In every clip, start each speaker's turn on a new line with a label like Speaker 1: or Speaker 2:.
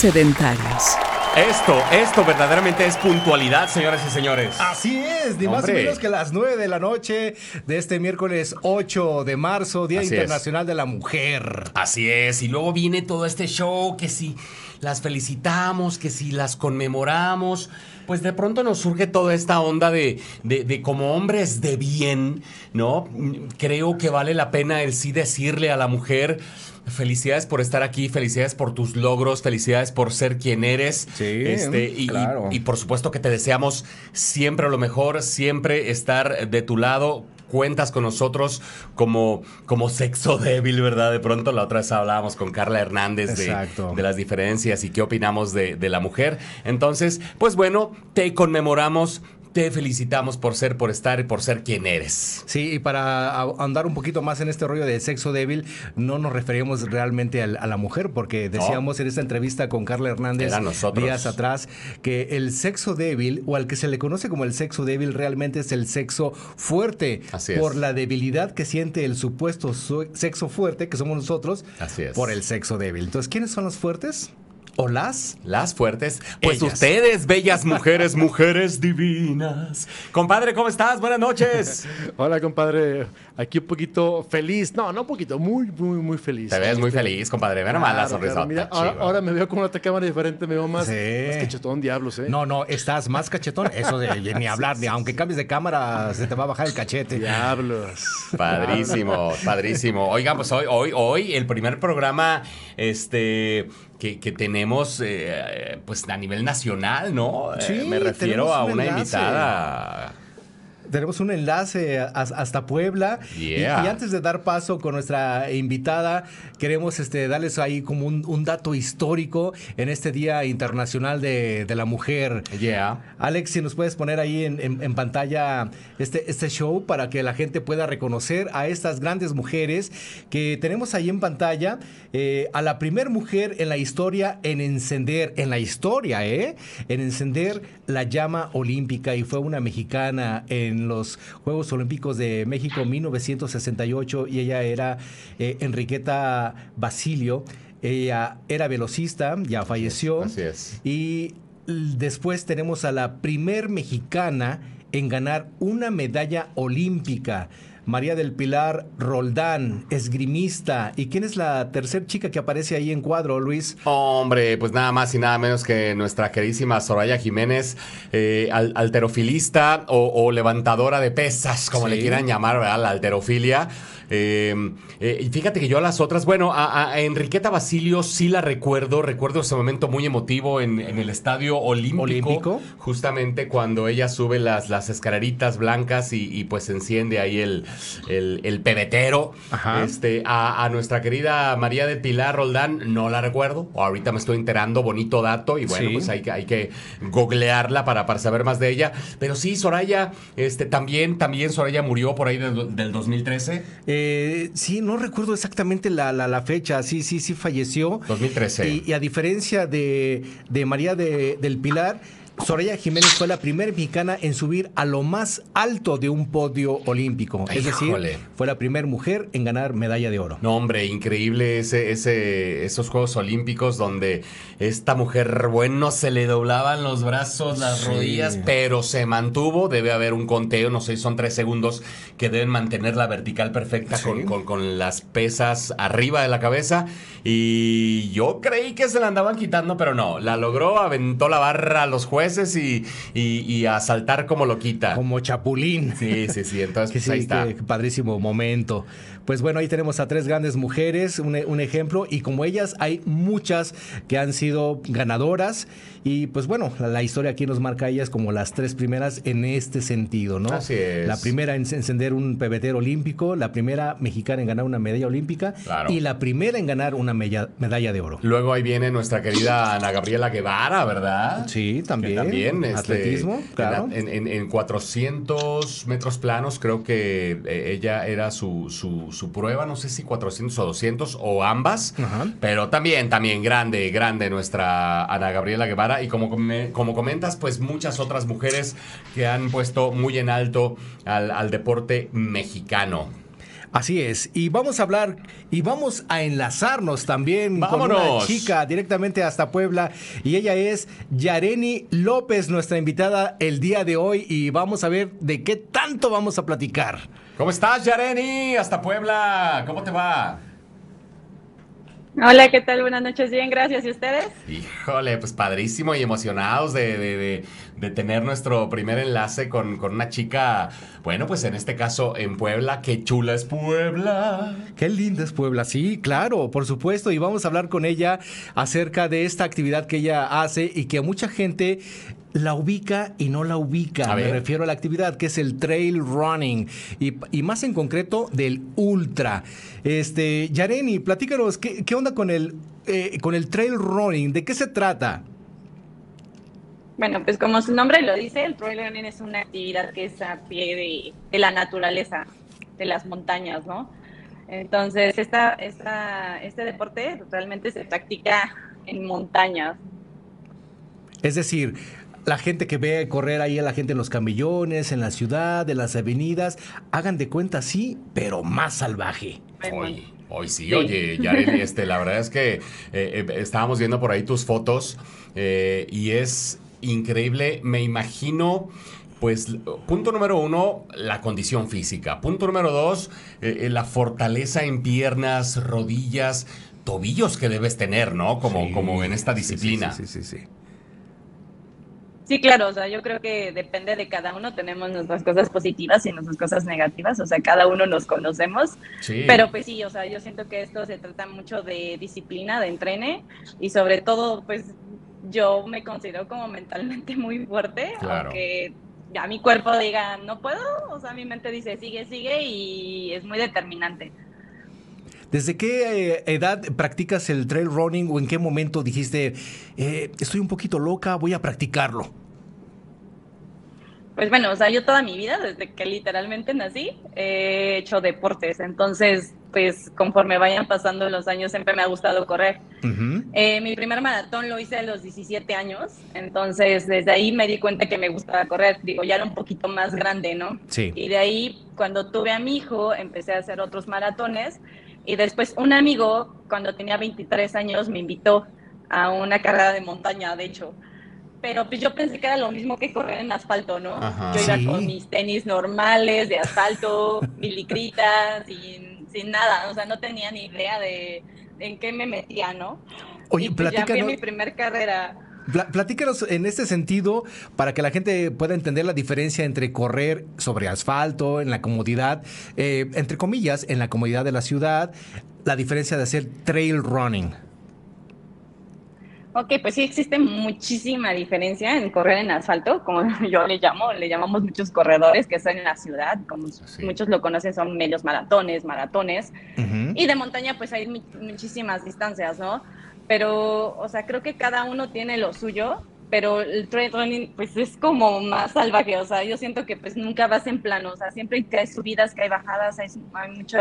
Speaker 1: sedentarios.
Speaker 2: Esto, esto verdaderamente es puntualidad, señoras y señores.
Speaker 3: Así es, ni más ni menos que las 9 de la noche de este miércoles 8 de marzo, Día
Speaker 2: Así es.
Speaker 3: Internacional de la Mujer.
Speaker 2: Así es, y luego viene todo este show que si las felicitamos, que si las conmemoramos, pues de pronto nos surge toda esta onda de, de, de como hombres de bien, ¿no? Creo que vale la pena el sí decirle a la mujer. Felicidades por estar aquí, felicidades por tus logros, felicidades por ser quien eres.
Speaker 3: Sí,
Speaker 2: Este, y,
Speaker 3: claro.
Speaker 2: y por supuesto que te deseamos siempre lo mejor, siempre estar de tu lado. Cuentas con nosotros como, como sexo débil, ¿verdad? De pronto la otra vez hablábamos con Carla Hernández de, las diferencias y qué opinamos de, de la mujer. Entonces, pues bueno, te conmemoramos, te felicitamos por ser, por estar y por ser quien eres.
Speaker 3: Sí, y para andar un poquito más en este rollo de sexo débil, no nos referíamos realmente al- a, la mujer, porque decíamos en esta entrevista con Carla Hernández días atrás que el sexo débil, o al que se le conoce como el sexo débil, realmente es el sexo fuerte,
Speaker 2: Así es.
Speaker 3: por la debilidad que siente el supuesto su- sexo fuerte, que somos nosotros,
Speaker 2: Así es.
Speaker 3: por el sexo débil. Entonces, ¿quiénes son los fuertes? ¿O las?
Speaker 2: Las fuertes. Pues
Speaker 3: Ellas.
Speaker 2: ustedes, bellas mujeres, mujeres divinas. Compadre, ¿cómo estás? Buenas noches.
Speaker 4: Hola, compadre. Aquí un poquito feliz. No, no un poquito, muy, muy, muy feliz.
Speaker 2: Te ves muy
Speaker 4: Este,
Speaker 2: feliz, compadre. Nomás la sonrisa.
Speaker 4: claro. Mira, ahora, ahora me veo con otra cámara diferente, me veo más,
Speaker 3: Sí.
Speaker 4: más cachetón, diablos, ¿eh?
Speaker 3: No, no, estás más cachetón. Eso de ni hablar, ni aunque cambies de cámara, se te va a bajar el cachete.
Speaker 4: Diablos.
Speaker 2: Padrísimo, padrísimo. Oigan, pues hoy, hoy, hoy, el primer programa este, que, que tenemos eh, pues a nivel nacional, ¿no? Eh,
Speaker 3: Sí,
Speaker 2: me refiero a
Speaker 3: un
Speaker 2: una
Speaker 3: enlace.
Speaker 2: invitada.
Speaker 3: Tenemos un enlace a- hasta Puebla. Y-
Speaker 2: Yeah.
Speaker 3: Y, antes de dar paso con nuestra invitada, queremos este, darles ahí como un, un dato histórico en este Día Internacional de, de la Mujer.
Speaker 2: Yeah.
Speaker 3: Alex, si nos puedes poner ahí en, en- en pantalla este, este show para que la gente pueda reconocer a estas grandes mujeres que tenemos ahí en pantalla. eh, a la primer mujer en la historia en encender, en la historia, ¿eh? En encender la llama olímpica y fue una mexicana en los Juegos Olímpicos de México 1968 y ella era eh, Enriqueta Basilio. Ella era velocista, ya falleció.
Speaker 2: Así es.
Speaker 3: Y después tenemos a la primer mexicana en ganar una medalla olímpica. María del Pilar Roldán, esgrimista. ¿Y quién es la tercer chica que aparece ahí en cuadro, Luis?
Speaker 2: Hombre, pues nada más y nada menos que nuestra queridísima Soraya Jiménez, eh, al- alterofilista o, o levantadora de pesas, como
Speaker 3: Sí.
Speaker 2: le quieran llamar, ¿verdad? La alterofilia. Eh, eh, y fíjate que yo a las otras, bueno, a, a Enriqueta Basilio sí la recuerdo, recuerdo ese momento muy emotivo en, en el estadio olímpico,
Speaker 3: Olímpico.
Speaker 2: justamente cuando ella sube las, las escaleritas blancas y, y, pues enciende ahí el, el, el pebetero.
Speaker 3: Ajá.
Speaker 2: Este, a, a nuestra querida María de Pilar Roldán, no la recuerdo. Ahorita me estoy enterando, bonito dato. Y bueno,
Speaker 3: Sí.
Speaker 2: pues hay que, hay que googlearla para, para saber más de ella. Pero sí, Soraya, este, también, también Soraya murió por ahí del, del 2013.
Speaker 3: Eh, sí, no recuerdo exactamente la, la- la fecha. Sí, sí, sí falleció.
Speaker 2: 2013.
Speaker 3: Y, y a diferencia de, de María de- del Pilar, Soraya Jiménez fue la primera mexicana en subir a lo más alto de un podio olímpico. Es
Speaker 2: Híjole.
Speaker 3: decir, fue la primera mujer en ganar medalla de oro.
Speaker 2: No, hombre, increíble ese, ese, esos Juegos Olímpicos donde esta mujer, bueno, se le doblaban los brazos, las
Speaker 3: Sí.
Speaker 2: rodillas, pero se mantuvo. Debe haber un conteo, no sé, son tres segundos que deben mantener la vertical perfecta
Speaker 3: Sí.
Speaker 2: con, con- con las pesas arriba de la cabeza. Y yo creí que se la andaban quitando, pero no, la logró, aventó la barra a los jueces y, y- y a saltar como lo quita.
Speaker 3: Como Chapulín.
Speaker 2: Sí, sí, sí, entonces
Speaker 3: Que
Speaker 2: pues,
Speaker 3: sí,
Speaker 2: ahí está.
Speaker 3: padrísimo momento. Pues bueno, ahí tenemos a tres grandes mujeres, un, un ejemplo, y como ellas hay muchas que han sido ganadoras, y pues bueno, la, la historia aquí nos marca a ellas como las tres primeras en este sentido, ¿no?
Speaker 2: Así es.
Speaker 3: La primera en encender un pebetero olímpico, la primera mexicana en ganar una medalla olímpica,
Speaker 2: Claro.
Speaker 3: y la primera en ganar una medalla de oro.
Speaker 2: Luego ahí viene nuestra querida Ana Gabriela Guevara, ¿verdad?
Speaker 3: Sí,
Speaker 2: Que
Speaker 3: también.
Speaker 2: también. este,
Speaker 3: Atletismo, claro.
Speaker 2: En, en- en 400 metros planos, creo que eh, ella era su, su, su prueba, no sé si 400 o 200 o ambas.
Speaker 3: Ajá.
Speaker 2: Pero también, también grande, grande nuestra Ana Gabriela Guevara. Y como, como comentas, pues muchas otras mujeres que han puesto muy en alto al, al deporte mexicano.
Speaker 3: Así es, y vamos a hablar y vamos a enlazarnos también con una chica directamente hasta Puebla y ella es Yareni López, nuestra invitada el día de hoy y vamos a ver de qué tanto vamos a platicar.
Speaker 2: ¿Cómo estás, Yareni? Hasta Puebla. ¿Cómo te va?
Speaker 1: Hola, ¿qué tal? Buenas noches, bien, gracias. ¿Y ustedes?
Speaker 2: Híjole, pues padrísimo y emocionados de, de- de- de tener nuestro primer enlace con, con una chica, bueno, pues en este caso en Puebla. ¡Qué chula es Puebla!
Speaker 3: Qué linda es Puebla, sí, claro, por supuesto, y vamos a hablar con ella acerca de esta actividad que ella hace y que mucha gente la ubica y no la ubica.
Speaker 2: A
Speaker 3: Me refiero a la actividad que es el trail running y, y más en concreto del ultra. Este, Yareni, platícanos, ¿qué, qué onda con el, eh, con el trail running? ¿De qué se trata?
Speaker 1: Bueno, pues como su nombre lo dice, el trail running es una actividad que es a pie de, de la naturaleza, de las montañas, ¿no? Entonces, esta, esta, este deporte realmente se practica en montañas.
Speaker 3: Es decir, la gente que ve correr ahí a la gente en los camillones, en la ciudad, en las avenidas, hagan de cuenta sí, pero más salvaje.
Speaker 2: Hoy, hoy sí,
Speaker 1: Sí.
Speaker 2: oye, Yareli, este, la verdad es que eh, eh, estábamos viendo por ahí tus fotos eh, y es increíble. Me imagino, pues, punto número uno, la condición física. Punto número dos, eh, eh, la fortaleza en piernas, rodillas, tobillos que debes tener, ¿no? Como,
Speaker 3: Sí,
Speaker 2: como en esta
Speaker 3: sí, sí,
Speaker 2: disciplina.
Speaker 3: Sí, sí, sí. sí.
Speaker 1: Sí, claro, o sea, yo creo que depende de cada uno, tenemos nuestras cosas positivas y nuestras cosas negativas, o sea, cada uno nos conocemos.
Speaker 2: Sí.
Speaker 1: Pero pues sí, o sea, yo siento que esto se trata mucho de disciplina, de entrene y sobre todo, pues yo me considero como mentalmente muy fuerte,
Speaker 2: Claro.
Speaker 1: aunque ya mi cuerpo diga no puedo, o sea, mi mente dice sigue, sigue y es muy determinante.
Speaker 3: ¿Desde qué eh, edad practicas el trail running o en qué momento dijiste, eh, estoy un poquito loca, voy a practicarlo?
Speaker 1: Pues bueno, o sea, yo toda mi vida, desde que literalmente nací, he hecho deportes, entonces, pues conforme vayan pasando los años, siempre me ha gustado correr.
Speaker 3: Ujú.
Speaker 1: Eh, mi primer maratón lo hice a los 17 años, entonces desde ahí me di cuenta que me gustaba correr, digo, ya era un poquito más grande, ¿no?
Speaker 3: Sí.
Speaker 1: Y de ahí, cuando tuve a mi hijo, empecé a hacer otros maratones y después un amigo, cuando tenía 23 años, me invitó a una carrera de montaña, de hecho. Pero pues yo pensé que era lo mismo que correr en asfalto, ¿no?
Speaker 2: Ajá.
Speaker 1: Yo iba
Speaker 3: Sí.
Speaker 1: con mis tenis normales de asfalto, mi licrita, sin, nada, o sea, no tenía ni idea de, en qué me metía, ¿no?
Speaker 3: Oye,
Speaker 1: y pues ya
Speaker 3: platícanos,
Speaker 1: mi primer carrera.
Speaker 3: pla- platícanos en este sentido para que la gente pueda entender la diferencia entre correr sobre asfalto, en la comodidad, eh, entre comillas, en la comodidad de la ciudad, la diferencia de hacer trail running.
Speaker 1: Ok, pues sí existe muchísima diferencia en correr en asfalto, como yo le llamo, le llamamos muchos corredores que están en la ciudad, como
Speaker 2: Sí.
Speaker 1: muchos lo conocen, son medios maratones, maratones,
Speaker 3: Ujú.
Speaker 1: y de montaña pues hay mu- muchísimas distancias, ¿no? Pero, o sea, creo que cada uno tiene lo suyo, pero el trail running pues es como más salvaje, o sea, yo siento que pues nunca vas en plano, o sea, siempre hay subidas, que hay bajadas, hay, hay mucho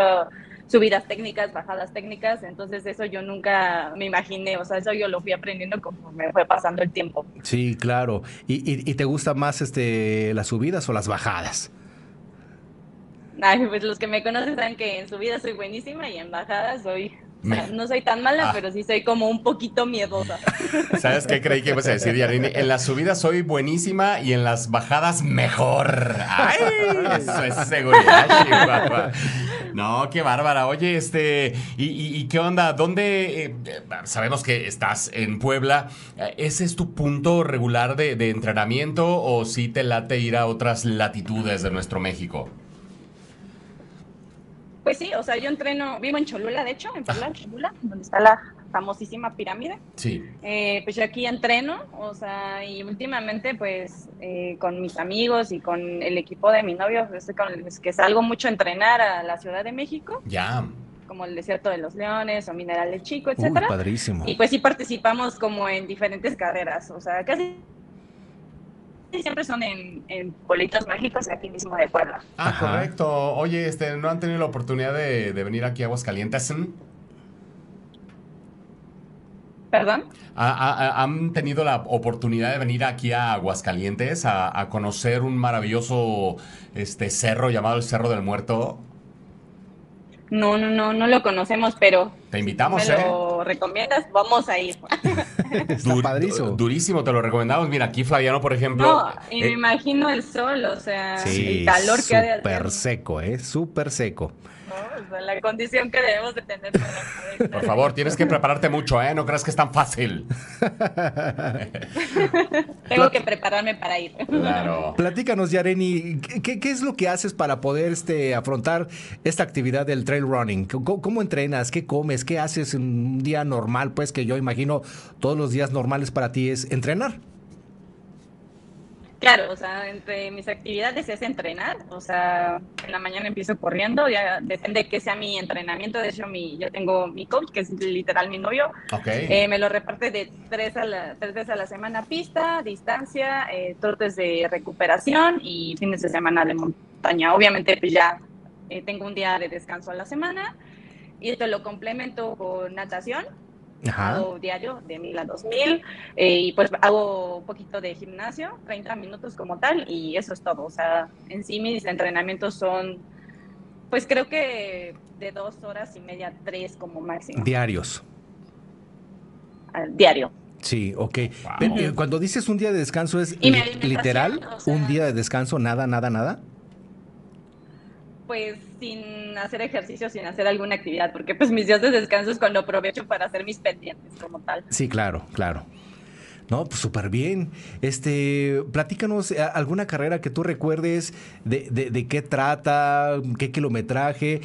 Speaker 1: subidas técnicas, bajadas técnicas, entonces eso yo nunca me imaginé, o sea, eso yo lo fui aprendiendo conforme fue pasando el tiempo.
Speaker 3: Sí, claro. ¿Y, y- y te gusta más este las subidas o las bajadas?
Speaker 1: Ay, pues los que me conocen saben que en subidas soy buenísima y en bajadas soy,
Speaker 2: Me-
Speaker 1: no soy tan mala,
Speaker 2: Ah.
Speaker 1: pero sí soy como un poquito miedosa.
Speaker 2: ¿Sabes qué creí que ibas a decir, Yareni? En las subidas soy buenísima y en las bajadas mejor. ¡Ay! Eso es seguridad, Chihuahua. No, qué bárbara. Oye, este, ¿y, y- y qué onda? ¿Dónde? eh, sabemos que estás en Puebla. Eh, ¿Ese es tu punto regular de, de entrenamiento o sí te late ir a otras latitudes de nuestro México?
Speaker 1: Pues sí, o sea, yo entreno, vivo en Cholula, de hecho, en Puebla, Cholula, donde está la famosísima pirámide.
Speaker 2: Sí.
Speaker 1: Eh, pues yo aquí entreno, o sea, y últimamente pues eh, con mis amigos y con el equipo de mi novio, pues, con los que salgo mucho a entrenar a la Ciudad de México,
Speaker 2: Ya.
Speaker 1: como el Desierto de los Leones o Mineral del Chico,
Speaker 3: Uy,
Speaker 1: etcétera.
Speaker 3: padrísimo.
Speaker 1: Y pues sí participamos como en diferentes carreras, o sea, casi siempre son en, en pueblitos mágicos aquí mismo de Puebla.
Speaker 2: Ah,
Speaker 3: Ajá.
Speaker 2: correcto. Oye, este, ¿no han tenido la oportunidad de, de venir aquí a Aguascalientes?
Speaker 1: ¿Perdón?
Speaker 2: ¿Ha- ha- ¿Han tenido la oportunidad de venir aquí a Aguascalientes a, a conocer un maravilloso este, cerro llamado el Cerro del Muerto?
Speaker 1: No, no, no, no lo conocemos, pero
Speaker 2: Te invitamos,
Speaker 1: me
Speaker 2: ¿eh?
Speaker 1: lo recomiendas, vamos a ir.
Speaker 3: Está
Speaker 2: Dur-
Speaker 3: padrísimo.
Speaker 2: Durísimo, te lo recomendamos. Mira, aquí Flaviano, por ejemplo.
Speaker 1: No, y me
Speaker 2: eh,
Speaker 1: imagino el sol, o sea,
Speaker 3: Sí,
Speaker 1: el calor que ha de hacer.
Speaker 3: súper seco, ¿eh? Súper seco.
Speaker 1: ¿No? O sea, la condición que debemos de tener para poder
Speaker 2: por favor, tienes que prepararte mucho, ¿eh? No creas que es tan fácil.
Speaker 1: Tengo que prepararme para ir.
Speaker 2: Claro.
Speaker 3: Platícanos, Yareni, ¿qué, qué- qué es lo que haces para poder este, afrontar esta actividad del trail running? ¿Cómo, cómo entrenas? ¿Qué comes? ¿Qué haces en un día normal? Pues que yo imagino todos los días normales para ti es entrenar.
Speaker 1: Claro, o sea, entre mis actividades es entrenar, o sea, en la mañana empiezo corriendo, ya depende que sea mi entrenamiento, de hecho mi, yo tengo mi coach, que es literal mi novio,
Speaker 2: Ok.
Speaker 1: eh, me lo reparte de tres, a la, tres veces a la semana pista, distancia, eh, trotes de recuperación y fines de semana de montaña. Obviamente pues ya eh, tengo un día de descanso a la semana y esto lo complemento con natación,
Speaker 3: Ajá.
Speaker 1: hago diario de 1000 a 2000 eh, y pues hago un poquito de gimnasio, 30 minutos como tal y eso es todo. O sea, en sí mis entrenamientos son, pues creo que de dos horas y media, tres como máximo,
Speaker 3: Diarios.
Speaker 1: al diario.
Speaker 3: Sí, ok.
Speaker 2: Wow.
Speaker 3: Pero, eh, Cuando dices un día de descanso, ¿es
Speaker 1: Y
Speaker 3: literal?
Speaker 1: o sea-
Speaker 3: ¿Un día de descanso? ¿Nada, nada, nada?
Speaker 1: Pues sin hacer ejercicio, sin hacer alguna actividad, porque pues mis días de descanso es cuando aprovecho para hacer mis pendientes como tal.
Speaker 3: Sí, claro, claro. No, pues súper bien. Este, platícanos eh, alguna carrera que tú recuerdes, de, de- qué trata, qué kilometraje.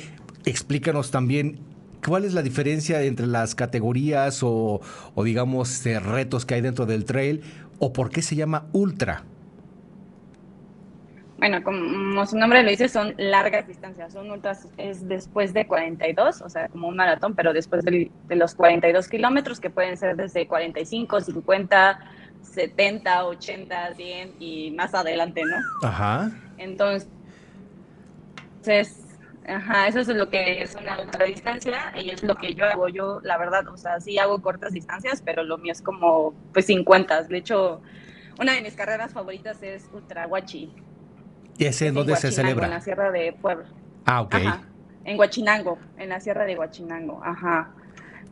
Speaker 3: Explícanos también cuál es la diferencia entre las categorías o, o digamos, eh, retos que hay dentro del trail o por qué se llama ultra.
Speaker 1: Bueno, como su nombre lo dice, son largas distancias, son ultras, es después de 42, o sea, como un maratón, pero después del- de, los 42 kilómetros, que pueden ser desde 45, 50, 70, 80, 100 y más adelante, ¿no?
Speaker 3: Ajá.
Speaker 1: Entonces, ajá, eso es lo que es una ultradistancia y es lo que yo hago. Yo, la verdad, o sea, sí hago cortas distancias, pero lo mío es como, pues, 50. De hecho, una de mis carreras favoritas es Ultra Huachi.
Speaker 3: ¿Y ese
Speaker 1: Es
Speaker 3: dónde se
Speaker 1: Huachinango, En la
Speaker 3: celebra?
Speaker 1: Sierra de Puebla.
Speaker 3: Ah, ok.
Speaker 1: Ajá, en Huachinango, en la Sierra de Huachinango, ajá.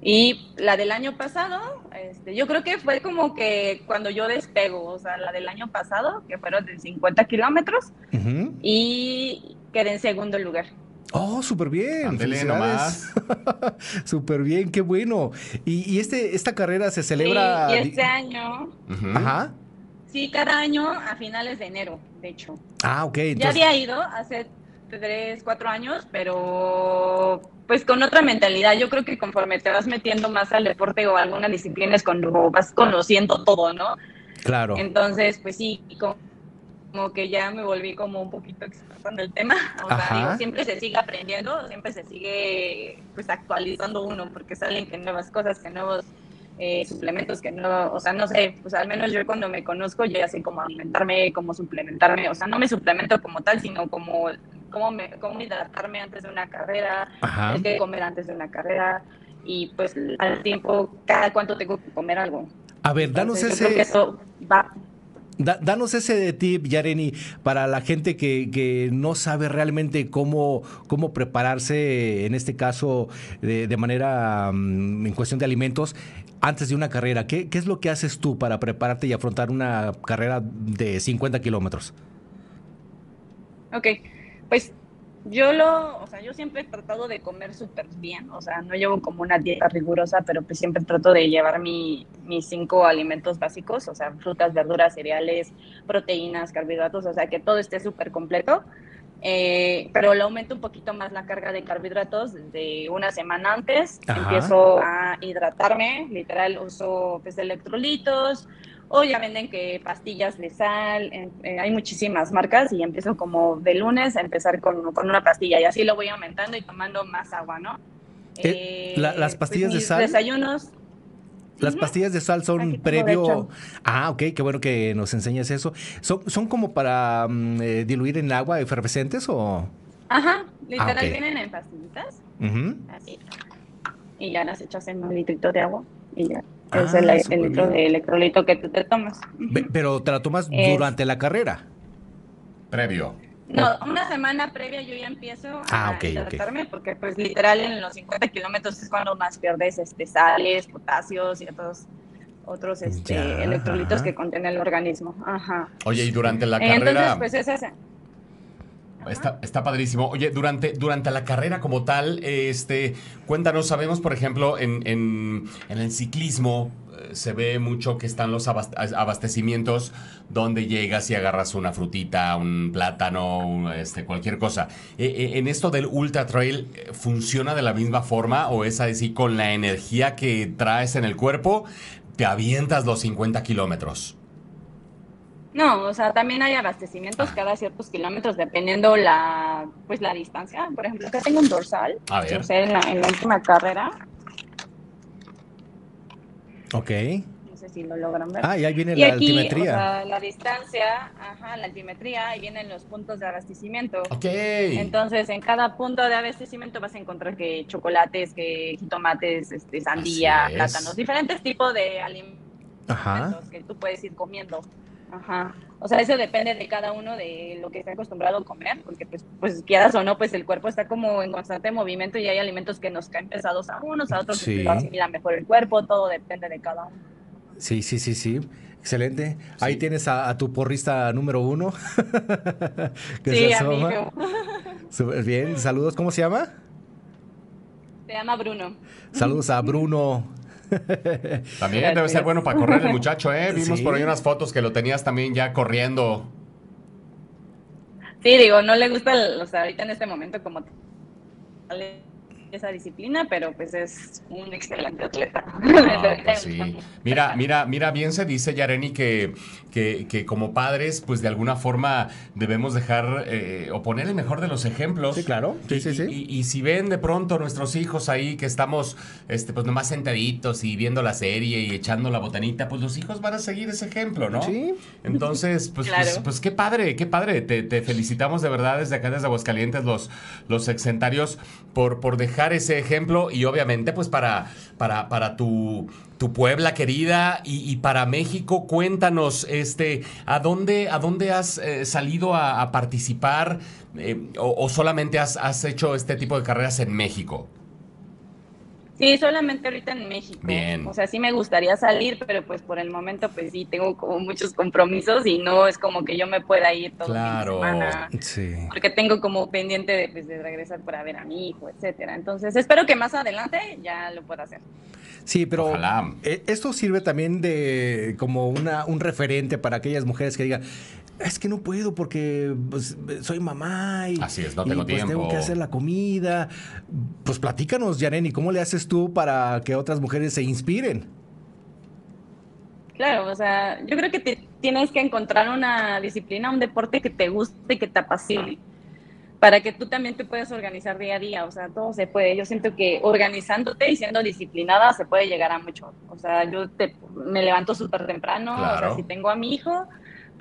Speaker 1: Y la del año pasado, este, yo creo que fue como que cuando yo despego, o sea, la del año pasado, que fueron de 50 kilómetros,
Speaker 3: Ujú.
Speaker 1: y quedé en segundo lugar.
Speaker 3: Oh, súper bien. Felicidades. súper bien, qué bueno. Y, y este, esta carrera se celebra.
Speaker 1: Sí, y este año,
Speaker 2: Ujú.
Speaker 3: Ajá.
Speaker 1: Sí, cada año a finales de enero, de hecho.
Speaker 3: Ah, ok.
Speaker 1: Ya había ido hace tres, cuatro años, pero pues con otra mentalidad. Yo creo que conforme te vas metiendo más al deporte o a alguna disciplina es cuando vas conociendo todo, ¿no?
Speaker 3: claro.
Speaker 1: Entonces, pues sí, como, como que ya me volví como un poquito experta en el tema. O sea, digo, siempre se sigue aprendiendo, siempre se sigue pues actualizando uno, porque salen que nuevas cosas, que nuevos eh, suplementos, que no, o sea, no sé, pues al menos yo cuando me conozco yo ya sé cómo alimentarme, cómo suplementarme, o sea, no me suplemento como tal, sino como cómo, me, cómo hidratarme antes de una carrera, el comer antes de una carrera y pues al tiempo, cada cuánto tengo que comer algo.
Speaker 3: A ver, danos
Speaker 1: Entonces,
Speaker 3: ese,
Speaker 1: eso va.
Speaker 3: Da- danos ese tip, Yareni, para la gente que, que no sabe realmente cómo, cómo prepararse, en este caso, de, de manera mm, en cuestión de alimentos, antes de una carrera. ¿Qué, qué es lo que haces tú para prepararte y afrontar una carrera de 50 kilómetros?
Speaker 1: Ok, pues yo lo, o sea, yo siempre he tratado de comer súper bien, o sea, no llevo como una dieta rigurosa, pero pues siempre trato de llevar mi, mis cinco alimentos básicos, o sea, frutas, verduras, cereales, proteínas, carbohidratos, o sea, que todo esté súper completo. Eh, pero le aumento un poquito más la carga de carbohidratos desde una semana antes.
Speaker 3: Ajá.
Speaker 1: Empiezo a hidratarme, literal uso pues electrolitos, o ya venden que pastillas de sal, eh, hay muchísimas marcas y empiezo como de lunes a empezar con, con una pastilla y así lo voy aumentando y tomando más agua, ¿no?
Speaker 3: Eh, la- las pastillas de
Speaker 1: mis
Speaker 3: sal?
Speaker 1: Desayunos.
Speaker 3: Las pastillas de sal son
Speaker 1: Aquí
Speaker 3: previo. Ah, ok, qué bueno que nos enseñes eso. ¿Son, son como para mm, eh, diluir en agua efervescentes o...?
Speaker 1: Ajá, literal
Speaker 3: Ah, ok.
Speaker 1: vienen en pastillitas, así. Y ya las echas en un litrito de agua y ya.
Speaker 3: Ah,
Speaker 1: es el, litro
Speaker 3: bien.
Speaker 1: de electrolito que tú te tomas.
Speaker 3: Pero te la tomas
Speaker 1: Es-
Speaker 3: durante la carrera.
Speaker 2: Previo.
Speaker 1: No, una semana previa yo ya empiezo
Speaker 3: Ah,
Speaker 1: a
Speaker 3: ok, ok.
Speaker 1: hidratarme porque pues literal en los 50 kilómetros es cuando más pierdes este, sales, potasios y otros, otros este,
Speaker 3: Ya,
Speaker 1: electrolitos
Speaker 3: ajá.
Speaker 1: que contiene el organismo. Ajá.
Speaker 2: Oye, y durante la
Speaker 1: Entonces,
Speaker 2: carrera...
Speaker 1: pues es ese.
Speaker 2: Está, padrísimo. Oye, durante, durante la carrera como tal, este, cuéntanos, sabemos, por ejemplo, en, en- el ciclismo eh, se ve mucho que están los abast- abastecimientos donde llegas y agarras una frutita, un plátano, este, cualquier cosa. Eh, eh, en esto del ultra trail, ¿funciona de la misma forma o es así con la energía que traes en el cuerpo? Te avientas los 50 kilómetros.
Speaker 1: No, o sea, también hay abastecimientos
Speaker 2: Ah.
Speaker 1: cada ciertos kilómetros dependiendo la, pues la distancia. Por ejemplo, acá tengo un dorsal.
Speaker 2: A ver.
Speaker 1: O sea, en la, en la última carrera,
Speaker 3: Ok.
Speaker 1: no sé si lo logran ver.
Speaker 3: Ah, y ahí viene
Speaker 1: Y
Speaker 3: la
Speaker 1: aquí,
Speaker 3: altimetría.
Speaker 1: o sea, la distancia, ajá, la altimetría, ahí vienen los puntos de abastecimiento.
Speaker 2: Ok.
Speaker 1: Entonces, en cada punto de abastecimiento vas a encontrar que chocolates, que jitomates, este, sandía,
Speaker 2: es.
Speaker 1: plátanos, diferentes tipos de alimentos
Speaker 3: Ajá.
Speaker 1: que tú puedes ir comiendo. Ajá. O sea, eso depende de cada uno de lo que esté acostumbrado a comer, porque pues, pues quieras o no, pues el cuerpo está como en constante movimiento y hay alimentos que nos caen pesados a unos, a otros
Speaker 3: Sí.
Speaker 1: que lo asimilan mejor el cuerpo, todo depende de cada uno.
Speaker 3: Sí, sí, sí, sí. Excelente. Ahí tienes a, a tu porrista número uno. que
Speaker 1: Sí,
Speaker 3: se asoma.
Speaker 1: amigo.
Speaker 3: Súper bien. Saludos. ¿Cómo se llama?
Speaker 1: Se llama Bruno.
Speaker 3: Saludos a Bruno.
Speaker 2: También debe ser bueno para correr el muchacho, ¿eh? Vimos
Speaker 3: Sí.
Speaker 2: por ahí unas fotos que lo tenías también ya corriendo.
Speaker 1: Sí, digo, no le gusta, el- o sea, ahorita en este momento como esa disciplina, pero pues es un excelente atleta.
Speaker 2: Ah, pues sí. Mira, mira, mira, bien se dice, Yareni, que, que, que como padres, pues de alguna forma debemos dejar eh, o poner el mejor de los ejemplos.
Speaker 3: Sí, claro. Sí,
Speaker 2: y,
Speaker 3: sí, sí.
Speaker 2: Y, y si ven de pronto nuestros hijos ahí que estamos, este, pues nomás sentaditos y viendo la serie y echando la botanita, pues los hijos van a seguir ese ejemplo, ¿no?
Speaker 3: Sí.
Speaker 2: Entonces, pues,
Speaker 1: Claro.
Speaker 2: pues, pues qué padre, qué padre. Te, te felicitamos de verdad desde acá, desde Aguascalientes, los, los exentarios, por, por dejar ese ejemplo y obviamente, pues para, para, para tu, tu Puebla querida y, para México, cuéntanos, este, ¿a dónde, a dónde has eh, salido a, participar eh, o, solamente has hecho este tipo de carreras en México?
Speaker 1: Sí, solamente ahorita en México.
Speaker 2: Bien.
Speaker 1: O sea, sí me gustaría salir, pero pues por el momento pues sí tengo como muchos compromisos y no es como que yo me pueda ir todo
Speaker 2: Claro.
Speaker 1: el fin de semana.
Speaker 3: Sí.
Speaker 1: Porque tengo como pendiente de, pues, de regresar para ver a mi hijo, etcétera. Entonces, espero que más adelante ya lo pueda hacer.
Speaker 3: Sí, pero
Speaker 2: Ojalá.
Speaker 3: eh, esto sirve también de como una, un referente para aquellas mujeres que digan, es que no puedo porque pues, soy mamá y,
Speaker 2: Así es, no
Speaker 3: y,
Speaker 2: tengo
Speaker 3: pues, tengo
Speaker 2: tiempo".
Speaker 3: que hacer la comida. Pues platícanos, Yareni, ¿cómo le haces tú para que otras mujeres se inspiren?
Speaker 1: Claro, o sea, yo creo que te- tienes que encontrar una disciplina, un deporte que te guste y que te apasione, para que tú también te puedas organizar día a día, o sea, todo se puede. Yo siento que organizándote y siendo disciplinada se puede llegar a mucho. O sea, yo te- me levanto súper temprano, o sea, si tengo a mi hijo,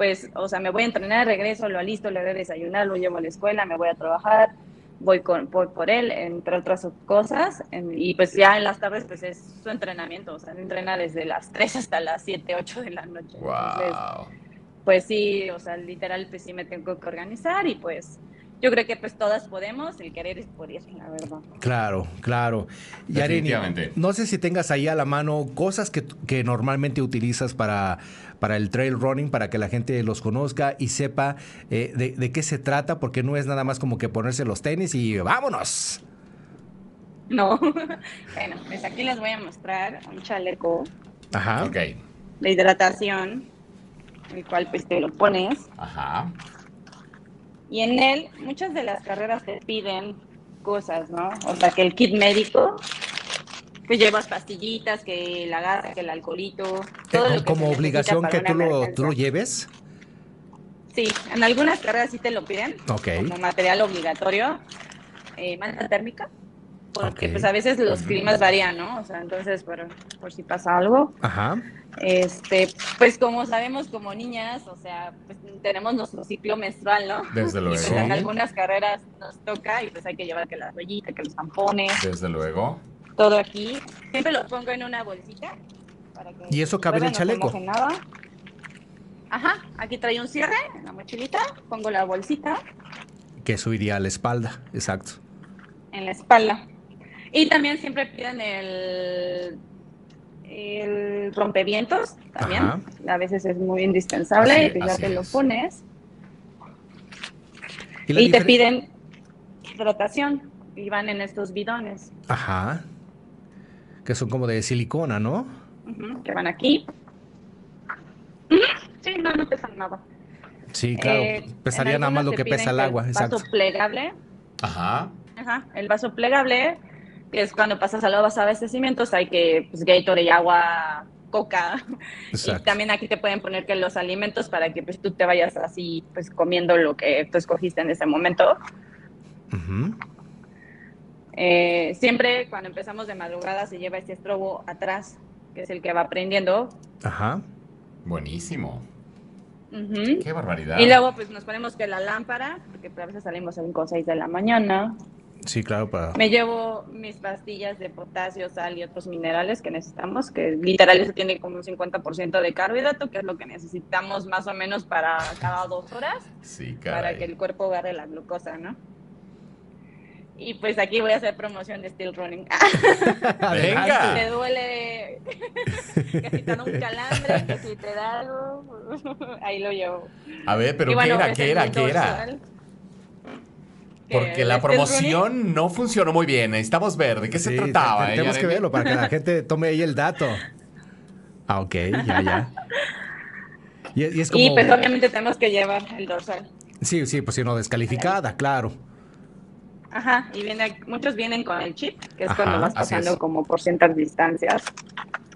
Speaker 1: pues, o sea, me voy a entrenar, regreso, lo alisto, le doy a desayunar, lo llevo a la escuela, me voy a trabajar, voy con, por, por él, entre otras cosas, en- y pues ya en las tardes, pues es su entrenamiento, o sea, entrena desde las 3 hasta las 7, 8 de la noche. Entonces,
Speaker 2: Wow.
Speaker 1: pues sí, o sea, literal, pues sí me tengo que organizar y pues yo creo que pues todas podemos, el querer es poder, la verdad.
Speaker 3: Claro, claro. Yareni,
Speaker 2: Definitivamente.
Speaker 3: no sé si tengas ahí a la mano cosas que, que normalmente utilizas para, para el trail running, para que la gente los conozca y sepa eh, de, de qué se trata, porque no es nada más como que ponerse los tenis y vámonos.
Speaker 1: No, bueno, pues aquí les voy a mostrar un chaleco
Speaker 3: Ajá.
Speaker 2: Ok.
Speaker 1: de hidratación, el cual pues te lo pones
Speaker 2: Ajá.
Speaker 1: Y en él muchas de las carreras te piden cosas, ¿no? O sea, que el kit médico, que llevas pastillitas, que la gasa, que el alcoholito, todo lo que
Speaker 3: como obligación que tú lo, tú lo lleves.
Speaker 1: Sí, en algunas carreras sí te lo piden.
Speaker 3: Ok.
Speaker 1: Como material obligatorio. Eh, manta térmica. Porque pues a veces los climas varían, ¿no? O sea, entonces, por, por si pasa algo.
Speaker 3: Ajá.
Speaker 1: Este, pues como sabemos como niñas, o sea, pues tenemos nuestro ciclo menstrual, ¿no?
Speaker 2: Desde
Speaker 1: Y
Speaker 2: luego.
Speaker 1: pues en algunas carreras nos toca y pues hay que llevar que la toallita, que los tampones,
Speaker 2: Desde luego.
Speaker 1: todo aquí. Siempre los pongo en una bolsita. Para que
Speaker 3: ¿Y eso cabe en el chaleco?
Speaker 1: nada. Ajá, aquí trae un cierre en la mochilita, pongo la bolsita
Speaker 3: Que eso iría a la espalda, exacto.
Speaker 1: en la espalda. Y también siempre piden el, el rompevientos, también.
Speaker 3: Ajá.
Speaker 1: A veces es muy indispensable,
Speaker 2: Así-
Speaker 1: y pues ya te lo
Speaker 2: es.
Speaker 1: pones. Y te piden hidratación, y van en estos bidones,
Speaker 3: Ajá. Que son como de silicona, ¿no?
Speaker 1: que van aquí. Sí, no, no pesan nada.
Speaker 3: Sí, claro.
Speaker 1: Eh,
Speaker 3: Pesaría nada más lo que pesa el agua, exacto.
Speaker 1: Vaso plegable,
Speaker 2: Ajá.
Speaker 1: Ajá, el vaso plegable, que es cuando pasas a los abastecimientos, hay que, pues, Gatorade, agua, coca. Y también aquí te pueden poner que los alimentos para que pues tú te vayas así, pues comiendo lo que tú escogiste en ese momento. Eh, siempre cuando empezamos de madrugada se lleva este estrobo atrás, que es el que va prendiendo.
Speaker 3: Ajá.
Speaker 2: Buenísimo. Qué barbaridad.
Speaker 1: Y luego pues nos ponemos que la lámpara, porque a veces salimos a 5 o 6 de la mañana.
Speaker 3: Sí, claro, para.
Speaker 1: Me llevo mis pastillas de potasio, sal y otros minerales que necesitamos, que literal eso tiene como un 50% de carbohidrato, que es lo que necesitamos más o menos para cada dos horas,
Speaker 2: Sí,
Speaker 1: para que el cuerpo agarre la glucosa, ¿no? Y pues aquí voy a hacer promoción de Steel Running.
Speaker 2: Venga.
Speaker 1: te duele, que si te da un calambre, que si te da algo, ahí lo llevo.
Speaker 2: A ver, pero
Speaker 1: bueno,
Speaker 2: ¿qué era? ¿Qué era? ¿Qué era?
Speaker 1: Que
Speaker 2: Porque la promoción no funcionó muy bien. Necesitamos ver de qué se
Speaker 3: Sí,
Speaker 2: trataba.
Speaker 3: te-
Speaker 2: eh,
Speaker 3: tenemos que verlo para que la gente tome ahí el dato. Ah, ok, ya, ya. Y, y es como.
Speaker 1: Y pues obviamente tenemos que llevar el dorsal.
Speaker 3: Sí, sí, pues si no, descalificada, claro.
Speaker 1: Ajá, y viene, muchos vienen con el chip, que es
Speaker 3: Ajá,
Speaker 1: cuando vas pasando como por ciertas distancias.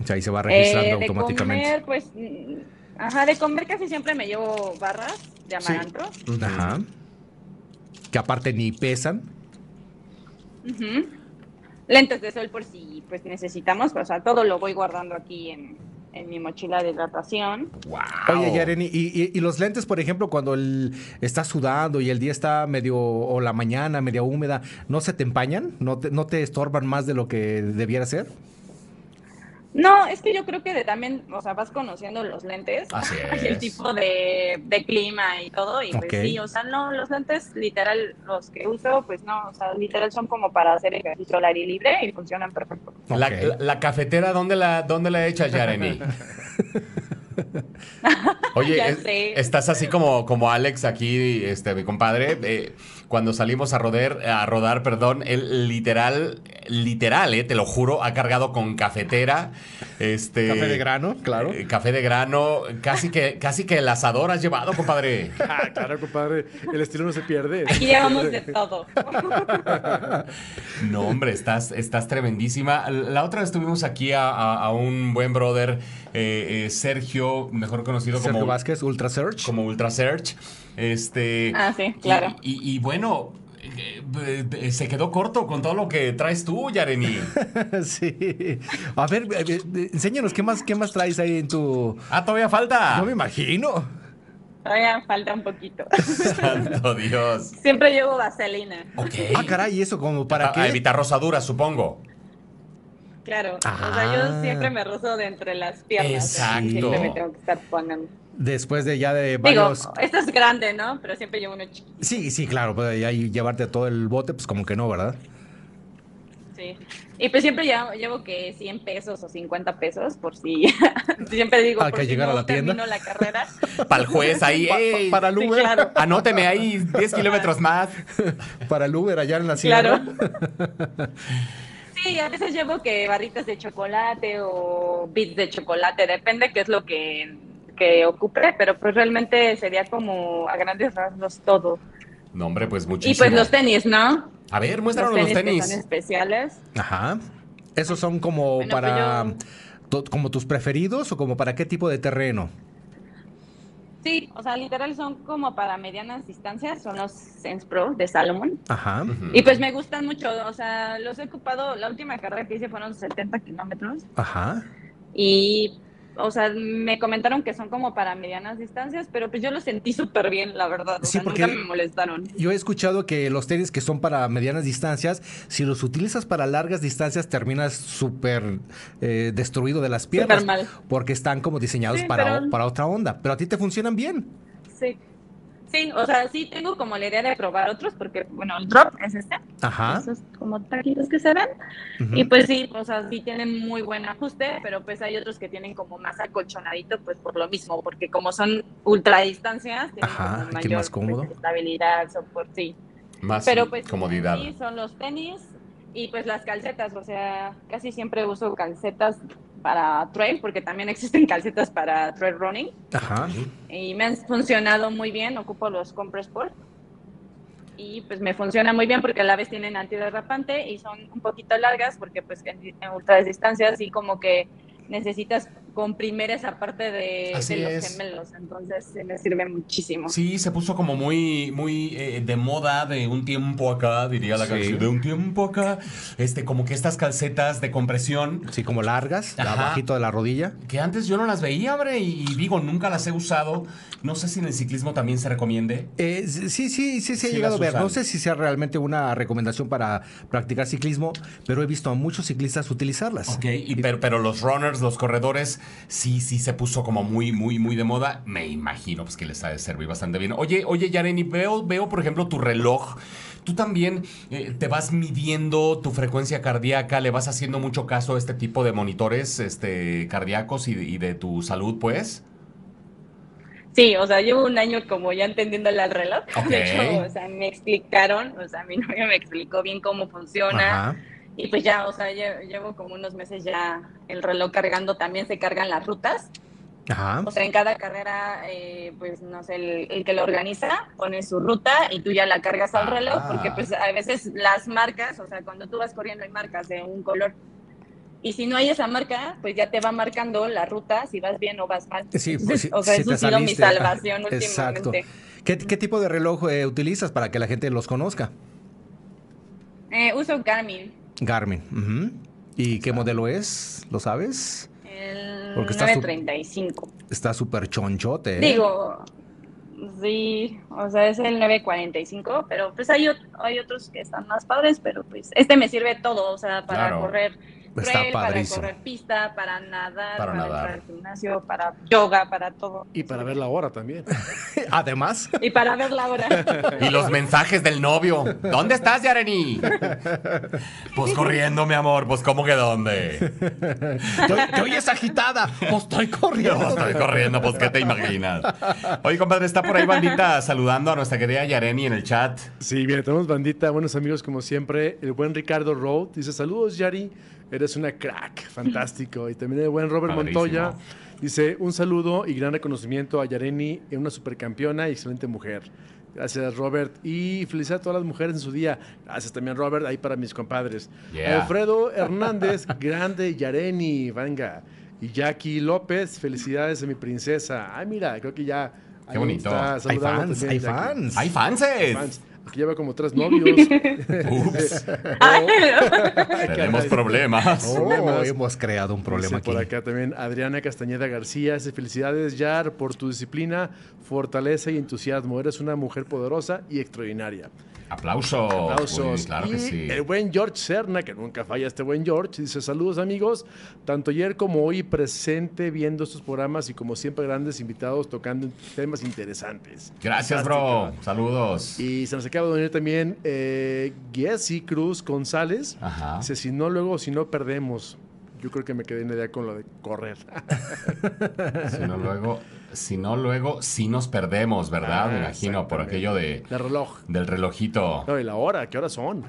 Speaker 3: O sea, ahí se va registrando
Speaker 1: Eh, de
Speaker 3: automáticamente.
Speaker 1: comer, pues, mm, ajá, de comer casi siempre me llevo barras de
Speaker 3: Sí.
Speaker 1: amaranto.
Speaker 3: Ajá. Que aparte ni pesan.
Speaker 1: Lentes de sol por si pues necesitamos, o sea, todo lo voy guardando aquí en, en mi mochila de hidratación.
Speaker 2: Wow.
Speaker 3: Oye, Yareni, ¿y, y, y los lentes, por ejemplo, cuando el, está sudando y el día está medio, o la mañana media húmeda, ¿no se te empañan? ¿No te, no te estorban más de lo que debiera ser?
Speaker 1: No, es que yo creo que de también, o sea, vas conociendo los lentes,
Speaker 2: Así
Speaker 1: y el tipo de, de clima y todo, y pues sí, o sea, no, los lentes literal, los que uso, pues no, o sea, literal son como para hacer ejercicio al aire libre y funcionan perfecto.
Speaker 2: La, la- la cafetera, ¿dónde la, dónde la echas, Yareni? Oye, es- estás así como, como Alex aquí, este, mi compadre. eh, cuando salimos a rodar, a rodar, perdón, él literal, literal, eh, te lo juro, ha cargado con cafetera, este,
Speaker 3: Café de grano, claro.
Speaker 2: eh, café de grano, casi que, casi que el asador has llevado, compadre.
Speaker 4: Ah, claro, compadre. El estilo no se pierde.
Speaker 1: Aquí llevamos de todo.
Speaker 2: No, hombre, estás, estás tremendísima. La otra vez tuvimos aquí a, a- a un buen brother, eh, eh, Sergio, mejor conocido
Speaker 3: Sergio
Speaker 2: como,
Speaker 3: Vázquez, Ultra Search.
Speaker 2: como Ultra Search. Este,
Speaker 1: Ah, sí,
Speaker 2: y-
Speaker 1: claro.
Speaker 2: Y, y bueno, eh, se quedó corto con todo lo que traes tú, Yareni.
Speaker 3: sí. A ver, eh, eh, enséñanos, ¿qué más, ¿qué más traes ahí en tu...?
Speaker 2: Ah, todavía falta.
Speaker 3: No me imagino.
Speaker 1: Todavía falta un poquito.
Speaker 2: Santo Dios.
Speaker 1: Siempre llevo vaselina.
Speaker 2: Ok.
Speaker 3: Ah, caray, ¿y eso como para
Speaker 2: A-
Speaker 3: qué?
Speaker 2: A evitar rosaduras, supongo.
Speaker 1: Claro. O sea,
Speaker 3: Ah.
Speaker 1: yo siempre me rozo de entre las piernas.
Speaker 2: Exacto.
Speaker 1: Siempre me tengo que estar poniendo.
Speaker 3: Después de ya de
Speaker 1: Digo,
Speaker 3: varios...
Speaker 1: esto es grande, ¿no? Pero siempre llevo uno chiquito.
Speaker 3: Sí, sí, claro, pues ya llevarte todo el bote, pues como que no, ¿verdad?
Speaker 1: Sí. Y pues siempre llevo, llevo que 100 pesos o 50 pesos por si. siempre digo,
Speaker 3: Para que
Speaker 1: si
Speaker 3: llegara
Speaker 1: no
Speaker 3: a la tienda.
Speaker 1: termino la carrera.
Speaker 2: Para el juez ahí, ey,
Speaker 3: para el
Speaker 1: Sí,
Speaker 3: Uber,
Speaker 1: claro.
Speaker 2: anóteme ahí 10 kilómetros más.
Speaker 3: para el Uber allá en la sierra.
Speaker 1: Claro. Sí, a veces llevo que barritas de chocolate o bits de chocolate, depende qué es lo que, que ocupe, pero pues realmente sería como a grandes rasgos todo.
Speaker 2: No, hombre, pues
Speaker 1: Y
Speaker 2: muchísimo.
Speaker 1: pues los tenis, ¿no?
Speaker 2: A ver,
Speaker 1: Los
Speaker 2: muéstranos
Speaker 1: tenis,
Speaker 2: los
Speaker 1: que
Speaker 2: tenis.
Speaker 1: son especiales.
Speaker 3: Ajá. ¿Esos son como
Speaker 1: Bueno,
Speaker 3: para...
Speaker 1: pues
Speaker 3: to- como tus preferidos o como para qué tipo de terreno?
Speaker 1: Sí, o sea, literal son como para medianas distancias, son los Sense Pro de Salomon.
Speaker 3: Ajá.
Speaker 1: Y pues me gustan mucho, o sea, los he ocupado, la última carrera que hice fueron 70 kilómetros
Speaker 3: Ajá.
Speaker 1: y o sea, me comentaron que son como para medianas distancias, pero pues yo lo sentí súper bien, la verdad. O
Speaker 3: Sí,
Speaker 1: sea,
Speaker 3: porque-
Speaker 1: nunca me molestaron.
Speaker 3: Yo he escuchado que los tenis que son para medianas distancias, si los utilizas para largas distancias, terminas súper eh, destruido de las piernas.
Speaker 1: Mal.
Speaker 3: Porque están como diseñados
Speaker 1: Sí,
Speaker 3: para,
Speaker 1: pero-
Speaker 3: para otra onda. Pero a ti te funcionan bien.
Speaker 1: Sí. Sí, o sea, sí tengo como la idea de probar otros, porque, bueno, el drop es este.
Speaker 3: Ajá.
Speaker 1: Esos como taquitos que se ven.
Speaker 3: Ujú.
Speaker 1: Y pues sí, o sea, sí tienen muy buen ajuste, pero pues hay otros que tienen como más acolchonadito, pues por lo mismo, porque como son ultradistancias, tienen
Speaker 3: Ajá,
Speaker 1: como mayor
Speaker 3: más cómodo.
Speaker 1: pues, estabilidad, soporte, sí.
Speaker 2: Más
Speaker 1: Pero pues
Speaker 2: comodidad.
Speaker 1: sí, son los tenis y pues las calcetas, o sea, casi siempre uso calcetas para trail, porque también existen calcetas para trail running
Speaker 3: Ajá.
Speaker 1: y me han funcionado muy bien, ocupo los Compress Sport y pues me funciona muy bien porque a la vez tienen antiderrapante y son un poquito largas porque pues en, en ultradistancias sí como que necesitas comprimir esa parte de, de los
Speaker 2: es.
Speaker 1: gemelos, entonces se me sirve muchísimo.
Speaker 2: Sí, se puso como muy, muy eh, de moda de un tiempo acá, diría la
Speaker 3: Sí.
Speaker 2: canción, de un tiempo acá. Este, como que estas calcetas de compresión
Speaker 3: Sí, como largas,
Speaker 2: Ajá.
Speaker 3: abajito de la rodilla.
Speaker 2: que antes yo no las veía, hombre, y, y digo, nunca las he usado. No sé si en el ciclismo también se recomiende.
Speaker 3: Eh, sí, sí, sí, sí, se ha
Speaker 2: Sí
Speaker 3: llegado a ver.
Speaker 2: usan.
Speaker 3: No sé si sea realmente una recomendación para practicar ciclismo, pero he visto a muchos ciclistas utilizarlas.
Speaker 2: Ok, y, pero, pero los runners, los corredores, sí, sí se puso como muy, muy, muy de moda. Me imagino pues que les ha de servir bastante bien. Oye, oye, Yareni, veo, veo, por ejemplo, tu reloj. Tú también eh, te vas midiendo tu frecuencia cardíaca, le vas haciendo mucho caso a este tipo de monitores este, cardíacos y, y de tu salud, pues.
Speaker 1: Sí, o sea, llevo un año como ya entendiéndole al reloj. De hecho, o sea, me explicaron, o sea, mi novio me explicó bien cómo funciona.
Speaker 3: Ajá.
Speaker 1: Y pues ya, o sea, lle- llevo como unos meses ya el reloj cargando, también se cargan las rutas.
Speaker 3: Ajá.
Speaker 1: O sea, en cada carrera, eh, pues no sé, el, el que lo organiza pone su ruta y tú ya la cargas al reloj,
Speaker 2: Ah.
Speaker 1: porque pues a veces las marcas, o sea, cuando tú vas corriendo hay marcas de un color. Y si no hay esa marca, pues ya te va marcando la ruta si vas bien o vas mal.
Speaker 3: Sí, pues, sí,
Speaker 1: o sea, eso ha sido mi salvación
Speaker 3: Exacto.
Speaker 1: últimamente.
Speaker 3: ¿Qué, qué tipo de reloj eh, utilizas para que la gente los conozca?
Speaker 1: Eh, uso Garmin,
Speaker 3: Garmin. ujú. ¿Y qué modelo es? ¿Lo sabes?
Speaker 1: el
Speaker 3: Porque está su-
Speaker 1: 935.
Speaker 3: Está súper chonchote. ¿eh?
Speaker 1: Digo, sí, o sea, es el 945, pero pues hay, hay otros que están más padres, pero pues este me sirve todo, o sea, para
Speaker 2: Claro.
Speaker 1: correr
Speaker 3: Está
Speaker 1: trail, para
Speaker 3: padrísimo.
Speaker 1: correr pista, para nadar,
Speaker 2: Para
Speaker 1: para,
Speaker 2: nadar.
Speaker 1: entrar al gimnasio, para yoga, para todo.
Speaker 4: Y para ver la hora también.
Speaker 3: Además,
Speaker 1: Y para ver la hora.
Speaker 2: Y los mensajes del novio. ¿Dónde estás, Yareni? Pues corriendo, mi amor. Pues, ¿cómo que dónde?
Speaker 3: te, oyes agitada. Pues estoy corriendo.
Speaker 2: estoy corriendo, pues, ¿qué te imaginas? Oye, compadre, está por ahí bandita saludando a nuestra querida Yareni en el chat.
Speaker 4: Sí, bien, tenemos bandita, buenos amigos como siempre. El buen Ricardo Road dice, saludos Yari, eres una crack, fantástico. Y también el buen Robert
Speaker 2: Padrísimo.
Speaker 4: Montoya dice, un saludo y gran reconocimiento a Yareni, una supercampeona y excelente mujer. Gracias, Robert. Y felicidad a todas las mujeres en su día. Gracias también, Robert, ahí para mis compadres.
Speaker 2: Yeah.
Speaker 4: Alfredo Hernández, grande Yareni, venga. Y Jackie López, felicidades a mi princesa. Ay, mira, creo que ya...
Speaker 2: Qué bonito.
Speaker 4: está
Speaker 3: Hay fans,
Speaker 4: también,
Speaker 3: hay fans.
Speaker 2: ¡Hay fanses!
Speaker 4: Fans. Aquí lleva como tres novios.
Speaker 2: Ups, tenemos problemas.
Speaker 3: Oh,
Speaker 4: Problemas.
Speaker 3: hemos creado un problema aquí.
Speaker 4: por acá también Adriana Castañeda García. Dice, felicidades, Yar, por tu disciplina, fortaleza y entusiasmo. Eres una mujer poderosa y extraordinaria.
Speaker 2: Aplausos.
Speaker 4: Aplausos.
Speaker 2: Uy, claro
Speaker 4: y
Speaker 2: que sí.
Speaker 4: el buen George Serna, que nunca falla este buen George, dice, saludos amigos, tanto ayer como hoy presente viendo estos programas y como siempre grandes invitados tocando temas interesantes.
Speaker 2: Gracias, bro. Saludos.
Speaker 4: Y se nos acaba de unir también eh, Giesi Cruz González.
Speaker 2: Ajá.
Speaker 4: Dice, si no, luego, si no perdemos. Yo creo que me quedé en la idea con lo de correr.
Speaker 2: Si no, luego, si no, luego, sí nos perdemos, ¿verdad? Me
Speaker 4: Ah,
Speaker 2: imagino, por aquello de,
Speaker 4: De reloj.
Speaker 2: del relojito.
Speaker 4: No, y la hora, ¿qué horas son?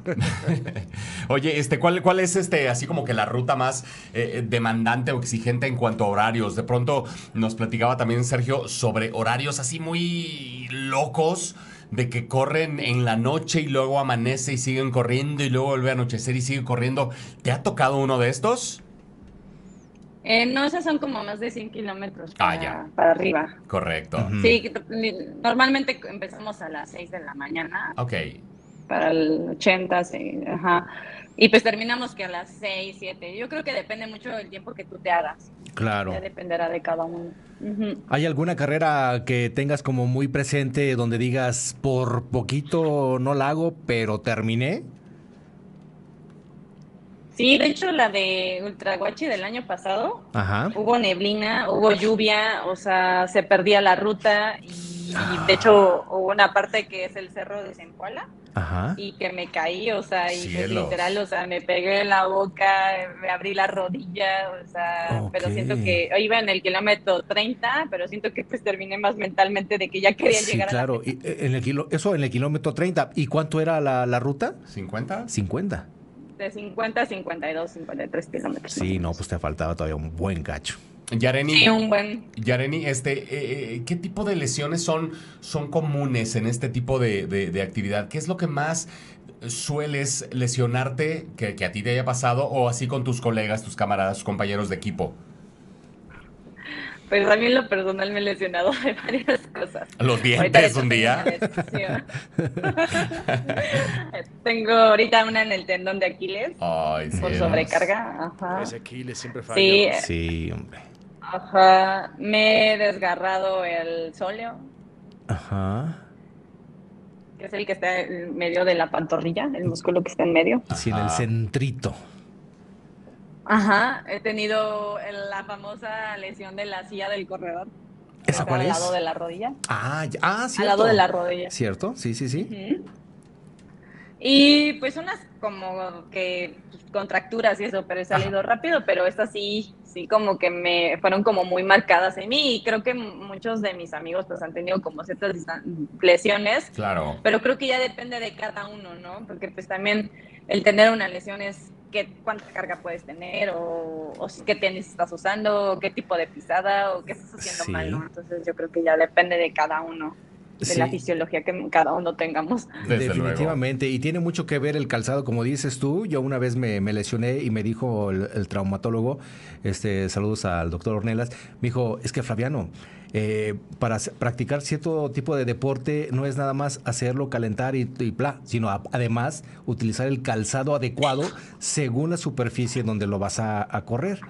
Speaker 2: Oye, este, ¿cuál, ¿cuál es este, así como que la ruta más eh, demandante o exigente en cuanto a horarios? De pronto nos platicaba también Sergio sobre horarios así muy locos de que corren en la noche y luego amanece y siguen corriendo y luego vuelve a anochecer y sigue corriendo. ¿Te ha tocado uno de estos?
Speaker 1: Eh, no, esas son como más de 100 kilómetros
Speaker 2: Ah,
Speaker 1: para,
Speaker 2: ya.
Speaker 1: para arriba.
Speaker 2: Correcto.
Speaker 1: Sí, normalmente empezamos a las 6 de la mañana
Speaker 2: Ok.
Speaker 1: para el 80, sí, ajá. Y pues terminamos que a las 6, 7. Yo creo que depende mucho del tiempo que tú te hagas.
Speaker 3: Claro.
Speaker 1: Ya dependerá de cada uno.
Speaker 3: ¿Hay alguna carrera que tengas como muy presente donde digas, por poquito no la hago, pero terminé?
Speaker 1: Sí, de hecho la de Ultraguachi del año pasado,
Speaker 3: Ajá.
Speaker 1: hubo neblina, hubo lluvia, o sea, se perdía la ruta y,
Speaker 3: Ah.
Speaker 1: de hecho hubo una parte que es el cerro de Zempoala
Speaker 3: Ajá.
Speaker 1: y que me caí, o sea, y pues, literal, o sea, me pegué en la boca, me abrí la rodilla, o sea, pero siento que iba en el kilómetro 30, pero siento que pues terminé más mentalmente de que ya quería
Speaker 3: Sí,
Speaker 1: llegar a la
Speaker 3: claro. Y, eh, en el kilo, eso en el kilómetro 30. ¿Y cuánto era la, la ruta?
Speaker 2: ¿50?
Speaker 3: 50.
Speaker 1: de 50 a 52, 53 kilómetros.
Speaker 3: Sí, no, pues te faltaba todavía un buen cacho.
Speaker 2: Yareni,
Speaker 1: Sí, un buen
Speaker 2: Yareni, este, eh, eh, ¿qué tipo de lesiones son, son comunes en este tipo de, de- de actividad? ¿Qué es lo que más sueles lesionarte que, que a ti te haya pasado o así con tus colegas, tus camaradas, tus compañeros de equipo?
Speaker 1: Pues a mí en lo personal me he lesionado de varias cosas.
Speaker 2: Los dientes un día.
Speaker 1: tengo ahorita una en el tendón de Aquiles
Speaker 2: Ay,
Speaker 1: por sobrecarga. Ajá.
Speaker 4: Ese Aquiles siempre falla.
Speaker 1: Sí,
Speaker 3: Sí, hombre.
Speaker 1: Ajá. Me he desgarrado el sóleo,
Speaker 3: Ajá.
Speaker 1: que es el que está en medio de la pantorrilla, el músculo que está en medio.
Speaker 3: Sí, en el centrito.
Speaker 1: Ajá. He tenido la famosa lesión de la silla del corredor.
Speaker 3: ¿Esa cuál
Speaker 1: al
Speaker 3: es?
Speaker 1: lado de la rodilla.
Speaker 3: Ah, ya- ah,
Speaker 1: Al
Speaker 3: cierto.
Speaker 1: lado de la rodilla.
Speaker 3: ¿Cierto? Sí, sí, sí.
Speaker 1: Ujú. Y pues unas como que pues, contracturas y eso, pero he salido rápido, pero estas sí, sí como que me fueron como muy marcadas en mí y creo que muchos de mis amigos pues han tenido como ciertas lesiones,
Speaker 2: Claro.
Speaker 1: pero creo que ya depende de cada uno, ¿no? Porque pues también el tener una lesión es qué, cuánta carga puedes tener o, o qué tenis estás usando, o qué tipo de pisada o qué estás haciendo
Speaker 3: Sí.
Speaker 1: mal, ¿no? Entonces yo creo que ya depende de cada uno, de la fisiología que cada uno tengamos.
Speaker 2: Desde luego.
Speaker 3: Definitivamente, y tiene mucho que ver el calzado, como dices tú. Yo una vez me, me lesioné y me dijo el, el traumatólogo, este, saludos al doctor Ornelas, me dijo, es que Flaviano, eh, para practicar cierto tipo de deporte no es nada más hacerlo, calentar y, y bla, sino a- además utilizar el calzado adecuado según la superficie en donde lo vas a, a correr.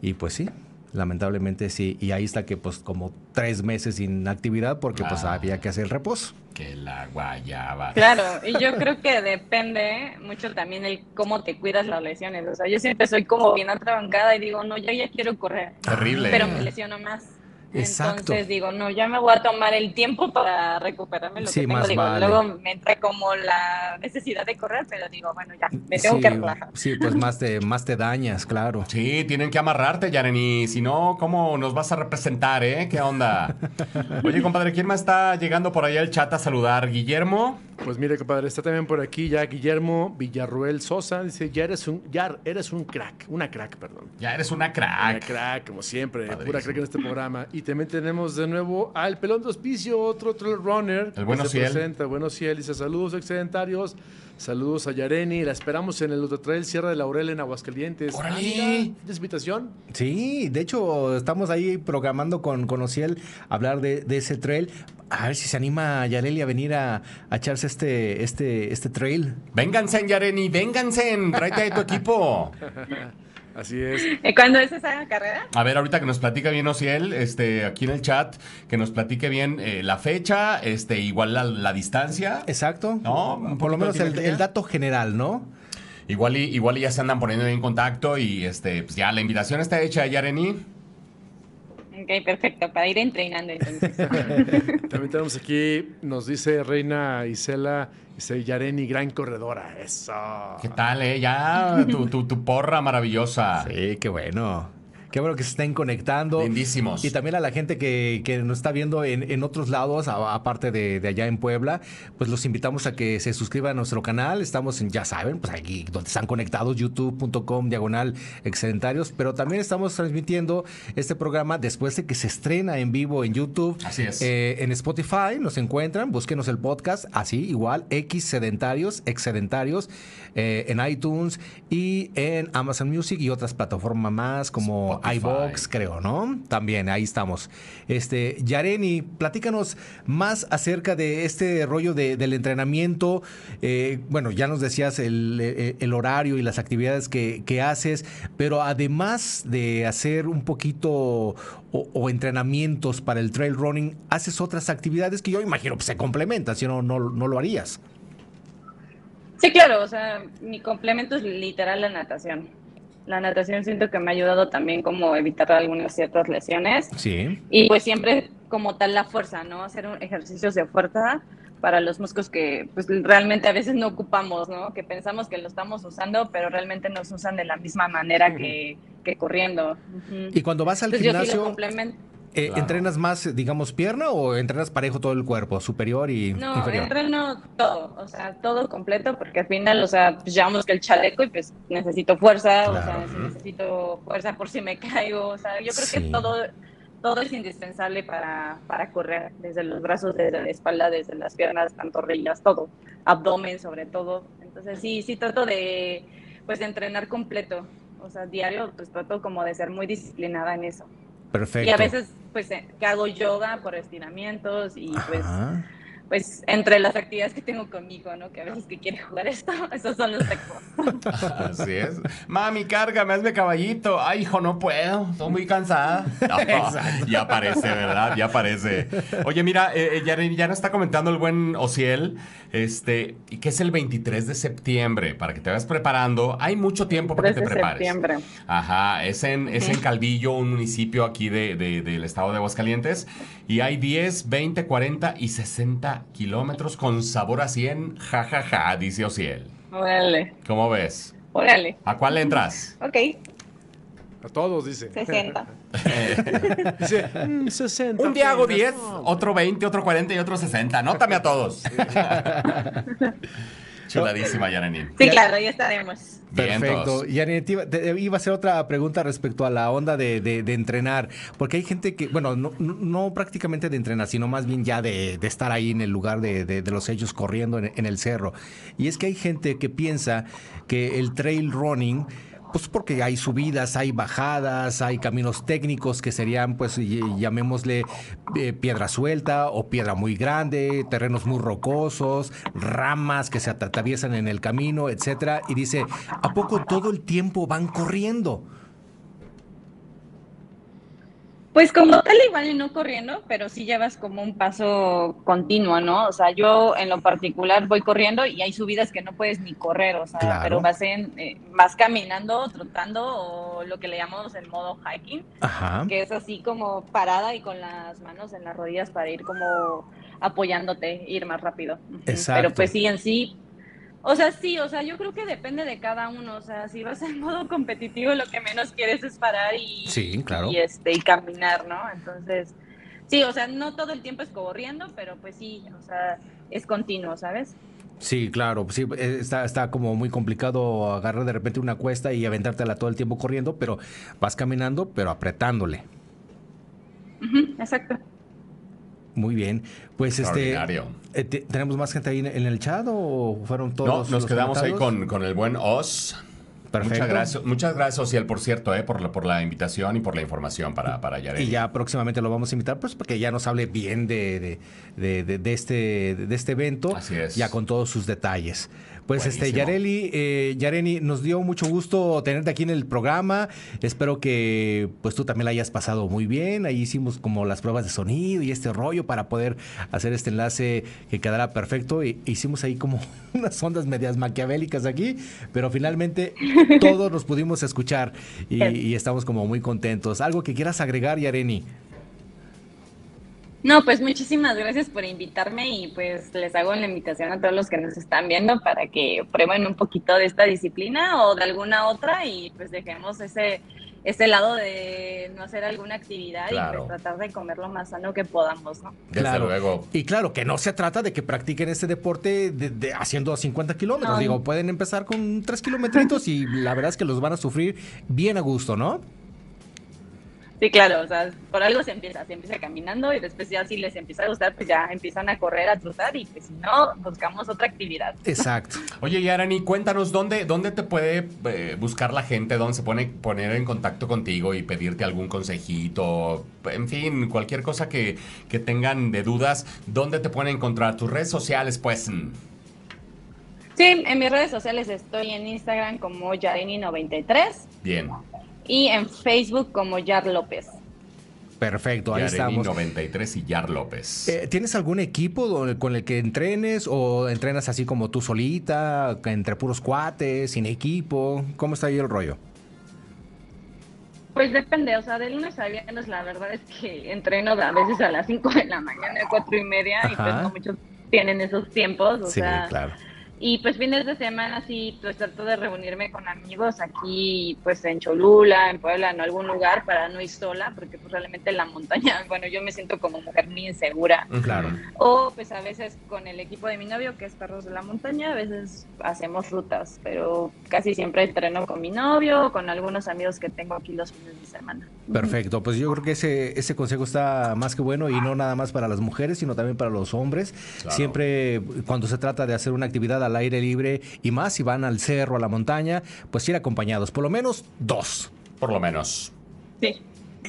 Speaker 3: Y pues sí. Lamentablemente sí, y ahí está que pues como tres meses sin actividad porque pues
Speaker 2: Ah.
Speaker 3: había que hacer el reposo.
Speaker 2: Que la guayaba.
Speaker 1: Claro, y yo creo que depende mucho también el cómo te cuidas las lesiones. O sea, yo siempre soy como bien atrabancada y digo, no, yo ya quiero correr,
Speaker 2: Terrible.
Speaker 1: pero me lesiono más.
Speaker 3: Exacto.
Speaker 1: Entonces digo, no, ya me voy a tomar el tiempo para recuperarme lo
Speaker 3: Sí,
Speaker 1: que tengo.
Speaker 3: más
Speaker 1: Digo,
Speaker 3: vale.
Speaker 1: luego me entra como la necesidad de correr, pero digo, bueno, ya, me tengo
Speaker 3: sí,
Speaker 1: que relajar.
Speaker 3: Sí, pues más te, más te dañas, claro.
Speaker 2: Sí, tienen que amarrarte, Yareni. Si no, ¿cómo nos vas a representar, eh? ¿Qué onda? Oye, compadre, ¿quién más está llegando por ahí al chat a saludar? ¿Guillermo?
Speaker 4: Pues mire, compadre, está también por aquí ya Guillermo Villarruel Sosa. Dice, ya eres un, ya eres un crack. Una crack, perdón.
Speaker 2: Ya eres una
Speaker 4: Una
Speaker 2: crack.
Speaker 4: crack, como siempre.
Speaker 2: Padrísimo.
Speaker 4: Pura crack en este programa. Y también tenemos de nuevo al pelón de hospicio, otro trail runner.
Speaker 2: El Bueno
Speaker 4: que se
Speaker 2: Ciel.
Speaker 4: presenta. Bueno Ciel dice, saludos excedentarios. Saludos a Yareni. La esperamos en el Trail Sierra de Laurel en Aguascalientes.
Speaker 2: ¡Órale!
Speaker 4: Ah, ¿tienes invitación?
Speaker 3: Sí, de hecho, estamos ahí programando con, con Ociel hablar de, de ese trail. A ver si se anima Yareli a venir a, a echarse este, este, este trail.
Speaker 2: Vénganse, Yareni, vénganse. Tráete a tu equipo.
Speaker 4: Así es.
Speaker 1: ¿Y ¿Cuándo es esa carrera?
Speaker 2: A ver, ahorita que nos platica bien Ociel, este, aquí en el chat, que nos platique bien eh, la fecha, este, igual la, la distancia.
Speaker 3: Exacto.
Speaker 2: No,
Speaker 3: por lo menos
Speaker 2: de
Speaker 3: el, el dato general, ¿no?
Speaker 2: Igual y, igual y ya se andan poniendo en contacto y este, pues ya la invitación está hecha, Yareni.
Speaker 1: Ok, perfecto, para ir entrenando entonces.
Speaker 4: También tenemos aquí, nos dice Reina Isela, dice Yareni, gran corredora. Eso.
Speaker 2: ¿Qué tal, eh? Ya, tu, tu, tu porra maravillosa.
Speaker 3: Sí, qué bueno. Qué bueno que se estén conectando.
Speaker 2: Lindísimos.
Speaker 3: Y también a la gente que, que nos está viendo en, en otros lados, aparte de, de allá en Puebla, pues los invitamos a que se suscriban a nuestro canal. Estamos en, ya saben, pues aquí donde están conectados, youtube.com, diagonal excedentarios. Pero también estamos transmitiendo este programa después de que se estrena en vivo en YouTube.
Speaker 2: Así es.
Speaker 3: Eh, en Spotify nos encuentran, búsquenos el podcast, así, igual, X Sedentarios, Excedentarios, eh, en iTunes y en Amazon Music y otras plataformas más como iBox, creo, ¿no? También, ahí estamos. Este, Yareni, platícanos más acerca de este rollo de- del entrenamiento. Eh, bueno, ya nos decías el, eh, el horario y las actividades que, que haces, pero además de hacer un poquito o, o entrenamientos para el trail running, haces otras actividades que yo imagino que se complementan, si no, no, no lo harías.
Speaker 1: Sí, claro, o sea, mi complemento es literal la natación. La natación siento que me ha ayudado también como evitar algunas ciertas lesiones
Speaker 3: Sí.
Speaker 1: y pues siempre como tal la fuerza, ¿no? Hacer un ejercicios de fuerza para los músculos que pues realmente a veces no ocupamos, ¿no? Que pensamos que lo estamos usando, pero realmente nos usan de la misma manera que, que corriendo.
Speaker 3: Y cuando vas al
Speaker 1: Entonces yo sí lo
Speaker 3: gimnasio,
Speaker 1: complemento.
Speaker 3: Eh,
Speaker 2: Claro.
Speaker 3: ¿entrenas más, digamos, pierna o entrenas parejo todo el cuerpo, superior y
Speaker 1: No,
Speaker 3: inferior?
Speaker 1: entreno todo, o sea, todo completo, porque al final, o sea, pues llevamos que el chaleco y pues necesito fuerza, o sea, si necesito fuerza por si me caigo, o sea, yo creo
Speaker 3: Sí.
Speaker 1: que todo, todo es indispensable para, para correr, desde los brazos, desde la espalda, desde las piernas, pantorrillas, todo, abdomen sobre todo. Entonces sí, sí trato de, pues, de entrenar completo, o sea, diario, pues trato como de ser muy disciplinada en eso.
Speaker 3: Perfecto.
Speaker 1: Y a veces, pues, eh, que hago yoga por estiramientos y pues
Speaker 3: Ajá.
Speaker 1: pues entre las actividades que tengo conmigo, ¿no? Que a veces que quiere jugar esto, esos son los tecos.
Speaker 2: Así es. Mami, cárgame, hazme caballito. Ay, hijo, no puedo. Estoy muy cansada. No, ya parece, ¿verdad? Ya parece. Oye, mira, eh, eh, ya, ya nos está comentando el buen Ociel, este, y que es el 23 de septiembre, para que te vayas preparando. Hay mucho tiempo para que
Speaker 1: 3
Speaker 2: te
Speaker 1: de
Speaker 2: prepares.
Speaker 1: septiembre.
Speaker 2: Ajá, es en, es en Calvillo, un municipio aquí de, de- del estado de Aguascalientes. Y hay 10, 20, 40 y 60 kilómetros con sabor a 100. Ja, ja, ja, dice Ociel.
Speaker 1: Órale,
Speaker 2: ¿Cómo ves?
Speaker 1: órale.
Speaker 2: ¿A cuál le entras?
Speaker 1: Ok,
Speaker 4: A todos, dice.
Speaker 1: 60.
Speaker 4: Dice, "Mm, 60.
Speaker 2: Un día hago
Speaker 4: apenas".
Speaker 2: 10,
Speaker 4: No,
Speaker 2: otro 20, otro 40 y otro 60. Anótame a todos. Chuladísima, Yarani.
Speaker 1: Sí,
Speaker 3: Ya-
Speaker 1: claro, ya estaremos.
Speaker 3: Perfecto.
Speaker 2: Vientos.
Speaker 3: Y te iba, a hacer otra pregunta respecto a la onda de, de- de entrenar, porque hay gente que, bueno, no, no- no prácticamente de entrenar, sino más bien ya de, de estar ahí en el lugar de, de- de los hechos corriendo en, en el cerro. Y es que hay gente que piensa que el trail running pues porque hay subidas, hay bajadas, hay caminos técnicos que serían, pues llamémosle eh, piedra suelta o piedra muy grande, terrenos muy rocosos, ramas que se atraviesan en el camino, etcétera. Y dice, ¿a poco todo el tiempo van corriendo?
Speaker 1: Pues como tal igual y no corriendo, pero sí llevas como un paso continuo, ¿no? O sea, yo en lo particular voy corriendo y hay subidas que no puedes ni correr, o sea,
Speaker 3: Claro.
Speaker 1: pero vas en, eh, vas caminando, trotando o lo que le llamamos el modo hiking,
Speaker 3: Ajá.
Speaker 1: que es así como parada y con las manos en las rodillas para ir como apoyándote, ir más rápido.
Speaker 3: Exacto.
Speaker 1: Pero pues sí, en sí, o sea, sí, o sea, yo creo que depende de cada uno, o sea, si vas en modo competitivo, lo que menos quieres es parar y,
Speaker 3: Sí, claro.
Speaker 1: y, este, y caminar, ¿no? Entonces, sí, o sea, no todo el tiempo es corriendo, pero pues sí, o sea, es continuo, ¿sabes?
Speaker 3: Sí, claro, sí, eh, está, está como muy complicado agarrar de repente una cuesta y aventártela todo el tiempo corriendo, pero vas caminando, pero apretándole.
Speaker 1: Exacto.
Speaker 3: Muy bien. Pues este. Eh, te- ¿Tenemos más gente ahí en, el chat o fueron todos?
Speaker 2: No, nos
Speaker 3: los
Speaker 2: quedamos ahí con, con el buen Oz.
Speaker 3: Perfecto.
Speaker 2: Muchas gracias, muchas gracias, Ociel, por cierto, eh, por, la, por la invitación y por la información para, para Yareni.
Speaker 3: Y ya próximamente lo vamos a invitar, pues porque ya nos hable bien de- de- de este, de este evento.
Speaker 2: Así es.
Speaker 3: Ya con todos sus detalles. Pues este. Yareli, eh, Yareni, nos dio mucho gusto tenerte aquí en el programa. Espero que pues tú también la hayas pasado muy bien. Ahí hicimos como las pruebas de sonido y este rollo para poder hacer este enlace que quedara perfecto. Y hicimos ahí como unas ondas medias maquiavélicas aquí, pero finalmente todos nos pudimos escuchar y, y estamos como muy contentos. ¿Algo que quieras agregar, Yareni?
Speaker 1: No, pues muchísimas gracias por invitarme y pues les hago la invitación a todos los que nos están viendo para que prueben un poquito de esta disciplina o de alguna otra y pues dejemos ese, ese lado de no hacer alguna actividad
Speaker 2: Claro.
Speaker 1: y pues tratar de comer lo más sano que podamos, ¿no?
Speaker 2: Desde luego.
Speaker 3: Y claro, que no se trata de que practiquen este deporte de- de- haciendo 50 kilómetros.
Speaker 1: No.
Speaker 3: Digo, pueden empezar con 3 kilometritos y la verdad es que los van a sufrir bien a gusto, ¿no?
Speaker 1: Sí, claro, o sea, por algo se empieza, se empieza caminando y después ya si les empieza a gustar, pues ya empiezan a correr, a trotar y pues si no, buscamos otra actividad.
Speaker 3: Exacto.
Speaker 2: Oye, Yarani, cuéntanos dónde, dónde te puede eh, buscar la gente, dónde se pone poner en contacto contigo y pedirte algún consejito, en fin, cualquier cosa que, que tengan de dudas, ¿dónde te pueden encontrar? Tus redes sociales, pues.
Speaker 1: Sí, en mis redes sociales estoy en Instagram como Yarini93
Speaker 2: Bien.
Speaker 1: Y en Facebook como Yar López.
Speaker 3: Perfecto, ahí
Speaker 2: Yareni
Speaker 3: estamos.
Speaker 2: 93 y Yar López.
Speaker 3: Eh, ¿Tienes algún equipo con el que entrenes o entrenas así como tú solita, entre puros cuates, sin equipo? ¿Cómo está ahí el rollo?
Speaker 1: Pues depende, o sea, de lunes a viernes la verdad es que entreno a veces a las 5 de la mañana, 4 y media, y pues no muchos tienen esos tiempos, o
Speaker 3: sí,
Speaker 1: sea,
Speaker 3: claro.
Speaker 1: Y pues fines de semana sí, pues trato de reunirme con amigos aquí, pues en Cholula, en Puebla, en algún lugar para no ir sola, porque pues realmente en la montaña, bueno, yo me siento como mujer muy insegura.
Speaker 2: Ujú.
Speaker 3: claro.
Speaker 1: O pues a veces con el equipo de mi novio, que es Perros de la Montaña, a veces hacemos rutas, pero casi siempre entreno con mi novio o con algunos amigos que tengo aquí los fines de semana.
Speaker 3: Perfecto, pues yo creo que ese, ese consejo está más que bueno y no nada más para las mujeres, sino también para los hombres.
Speaker 2: Claro.
Speaker 3: Siempre cuando se trata de hacer una actividad al aire libre y más si van al cerro, a la montaña, pues ir acompañados, por lo menos dos.
Speaker 2: Por lo menos.
Speaker 1: Sí,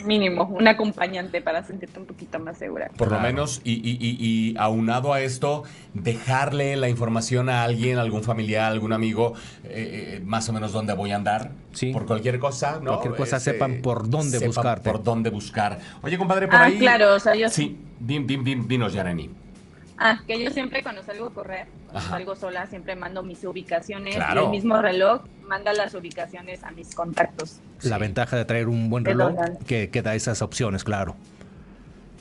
Speaker 1: mínimo, un acompañante para sentirte un poquito más segura.
Speaker 2: Por lo
Speaker 3: Claro.
Speaker 2: menos, y, y- y- y aunado a esto, dejarle la información a alguien, algún familiar, algún amigo, eh, eh, más o menos dónde voy a andar.
Speaker 3: Sí.
Speaker 2: Por cualquier cosa, ¿no?
Speaker 3: Cualquier cosa, sepan por dónde
Speaker 2: sepan
Speaker 3: buscarte.
Speaker 2: Por dónde buscar. Oye, compadre, por
Speaker 1: Ah,
Speaker 2: ahí.
Speaker 1: claro, o sea, yo
Speaker 2: Sí, din, din, din- dinos, Yareni.
Speaker 1: Ah, que yo siempre cuando salgo a correr, cuando
Speaker 2: Ajá.
Speaker 1: salgo sola, siempre mando mis ubicaciones
Speaker 2: Claro.
Speaker 1: y el mismo reloj manda las ubicaciones a mis contactos.
Speaker 3: La
Speaker 2: Sí.
Speaker 3: ventaja de traer un buen reloj que, que da esas opciones, claro.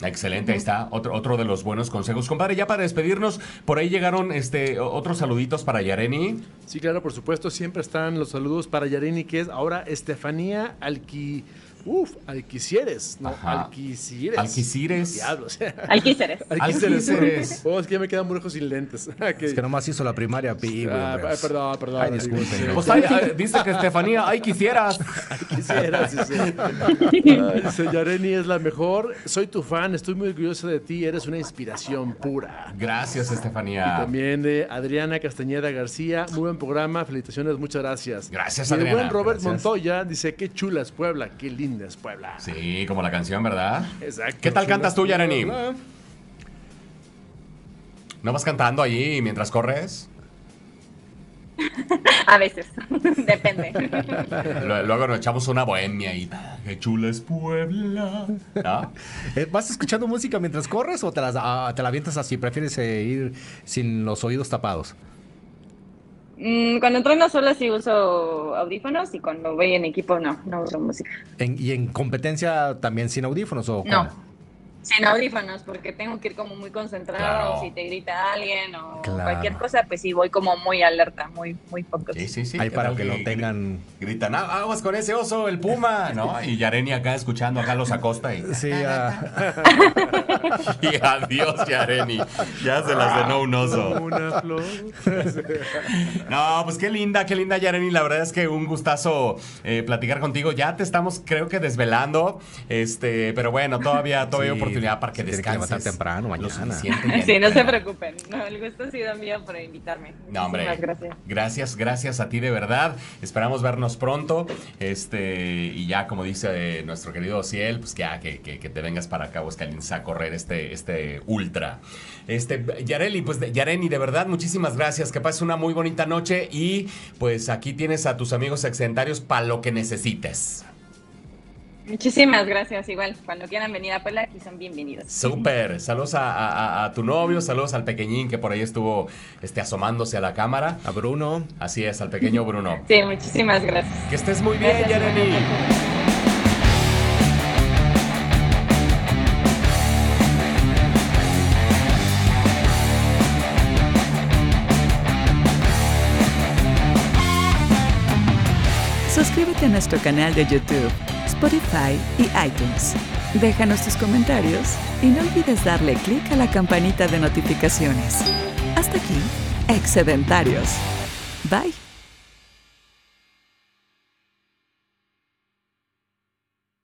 Speaker 2: Excelente, ahí está. Otro, otro de los buenos consejos. Compadre, ya para despedirnos, por ahí llegaron este otros saluditos para Yareni.
Speaker 4: Sí, claro, por supuesto, siempre están los saludos para Yareni, que es ahora Estefanía Alqui... Uf, Alquicieres, no,
Speaker 2: Ajá.
Speaker 4: Alquicieres.
Speaker 2: Alquicires.
Speaker 4: Diablos.
Speaker 1: Alquíceres.
Speaker 2: Alquicieres.
Speaker 4: Oh, es que ya me quedan muy lejos sin lentes. Ok.
Speaker 3: Es que nomás hizo la primaria, pi,
Speaker 4: Ah, perdón, perdón.
Speaker 3: Ay, disculpen.
Speaker 2: Pues ahí, ahí dice que Estefanía, ay, quisieras.
Speaker 4: Quisiera, sí, sí. Ay, Yareni es la mejor. Soy tu fan, estoy muy orgullosa de ti. Eres una inspiración pura.
Speaker 2: Gracias,
Speaker 4: Y
Speaker 2: Estefanía.
Speaker 4: también de Adriana Castañeda García. Muy buen programa, felicitaciones, muchas gracias.
Speaker 2: Gracias,
Speaker 4: y el
Speaker 2: Adriana.
Speaker 4: buen Robert
Speaker 3: Gracias.
Speaker 4: Montoya dice: Qué chula es Puebla, qué linda es Puebla.
Speaker 2: Sí, como la canción, ¿verdad?
Speaker 4: Exacto.
Speaker 2: ¿Qué tal cantas tú, Yareni? ¿No vas cantando allí mientras corres?
Speaker 1: A veces, depende.
Speaker 2: Lu- Luego nos echamos una bohemia y qué chula es Puebla. ¿No?
Speaker 3: Eh, ¿Vas escuchando música mientras corres o te, las, ah, te la avientas así? ¿Prefieres eh, ir sin los oídos tapados?
Speaker 1: Mm, Cuando entreno sola sí uso audífonos y cuando voy en equipo no, no uso música.
Speaker 3: En- ¿Y en competencia también sin audífonos o
Speaker 1: No. Sin audífonos, porque tengo que ir como muy concentrada
Speaker 2: Claro.
Speaker 1: o si te grita alguien o
Speaker 3: Claro.
Speaker 1: cualquier cosa, pues sí voy como muy alerta, muy, muy focus.
Speaker 2: Sí, sí, sí.
Speaker 3: Ahí
Speaker 2: ¿Qué
Speaker 3: para que lo tengan...
Speaker 2: Gritan, "Ah, aguas con ese oso, el puma, ¿no? Y Yareni acá escuchando acá los acosta y,
Speaker 3: Sí, ah,
Speaker 2: y adiós, Yareni. Ya se las cenó un oso.
Speaker 4: Una flor.
Speaker 2: No, pues qué linda, qué linda, Yareni. La verdad es que un gustazo eh, platicar contigo. Ya te estamos, creo que desvelando. Este, pero bueno, todavía, todavía hay
Speaker 3: Sí,
Speaker 2: oportunidad para que
Speaker 3: se tiene que
Speaker 2: descanses.
Speaker 3: levantar temprano mañana.
Speaker 1: Sí, no se preocupen. No, el gusto ha sido mío por invitarme.
Speaker 2: No, hombre.
Speaker 1: Muchísimas gracias.
Speaker 2: Gracias, gracias a ti de verdad. Esperamos vernos pronto. Este, y ya, como dice eh, nuestro querido Ciel, pues que, ya, que, que, que te vengas para acá, Aguascalientes, a correr este, este ultra. Este, Yareli, pues de- Yareni, de verdad, muchísimas gracias. Que pases una muy bonita noche. Y pues aquí tienes a tus amigos excedentarios para lo que necesites.
Speaker 1: Muchísimas gracias. Igual, cuando quieran venir a Puebla, aquí son bienvenidos.
Speaker 2: Súper. Saludos a, a- a- a tu novio, saludos al pequeñín que por ahí estuvo este, asomándose a la cámara.
Speaker 3: a Bruno.
Speaker 2: Así es, al pequeño Bruno.
Speaker 1: Sí, muchísimas gracias.
Speaker 2: Que estés muy bien, Yareni.
Speaker 5: Suscríbete a nuestro canal de YouTube, Spotify y iTunes. Déjanos tus comentarios y no olvides darle clic a la campanita de notificaciones. Hasta aquí, Excedentarios. Bye.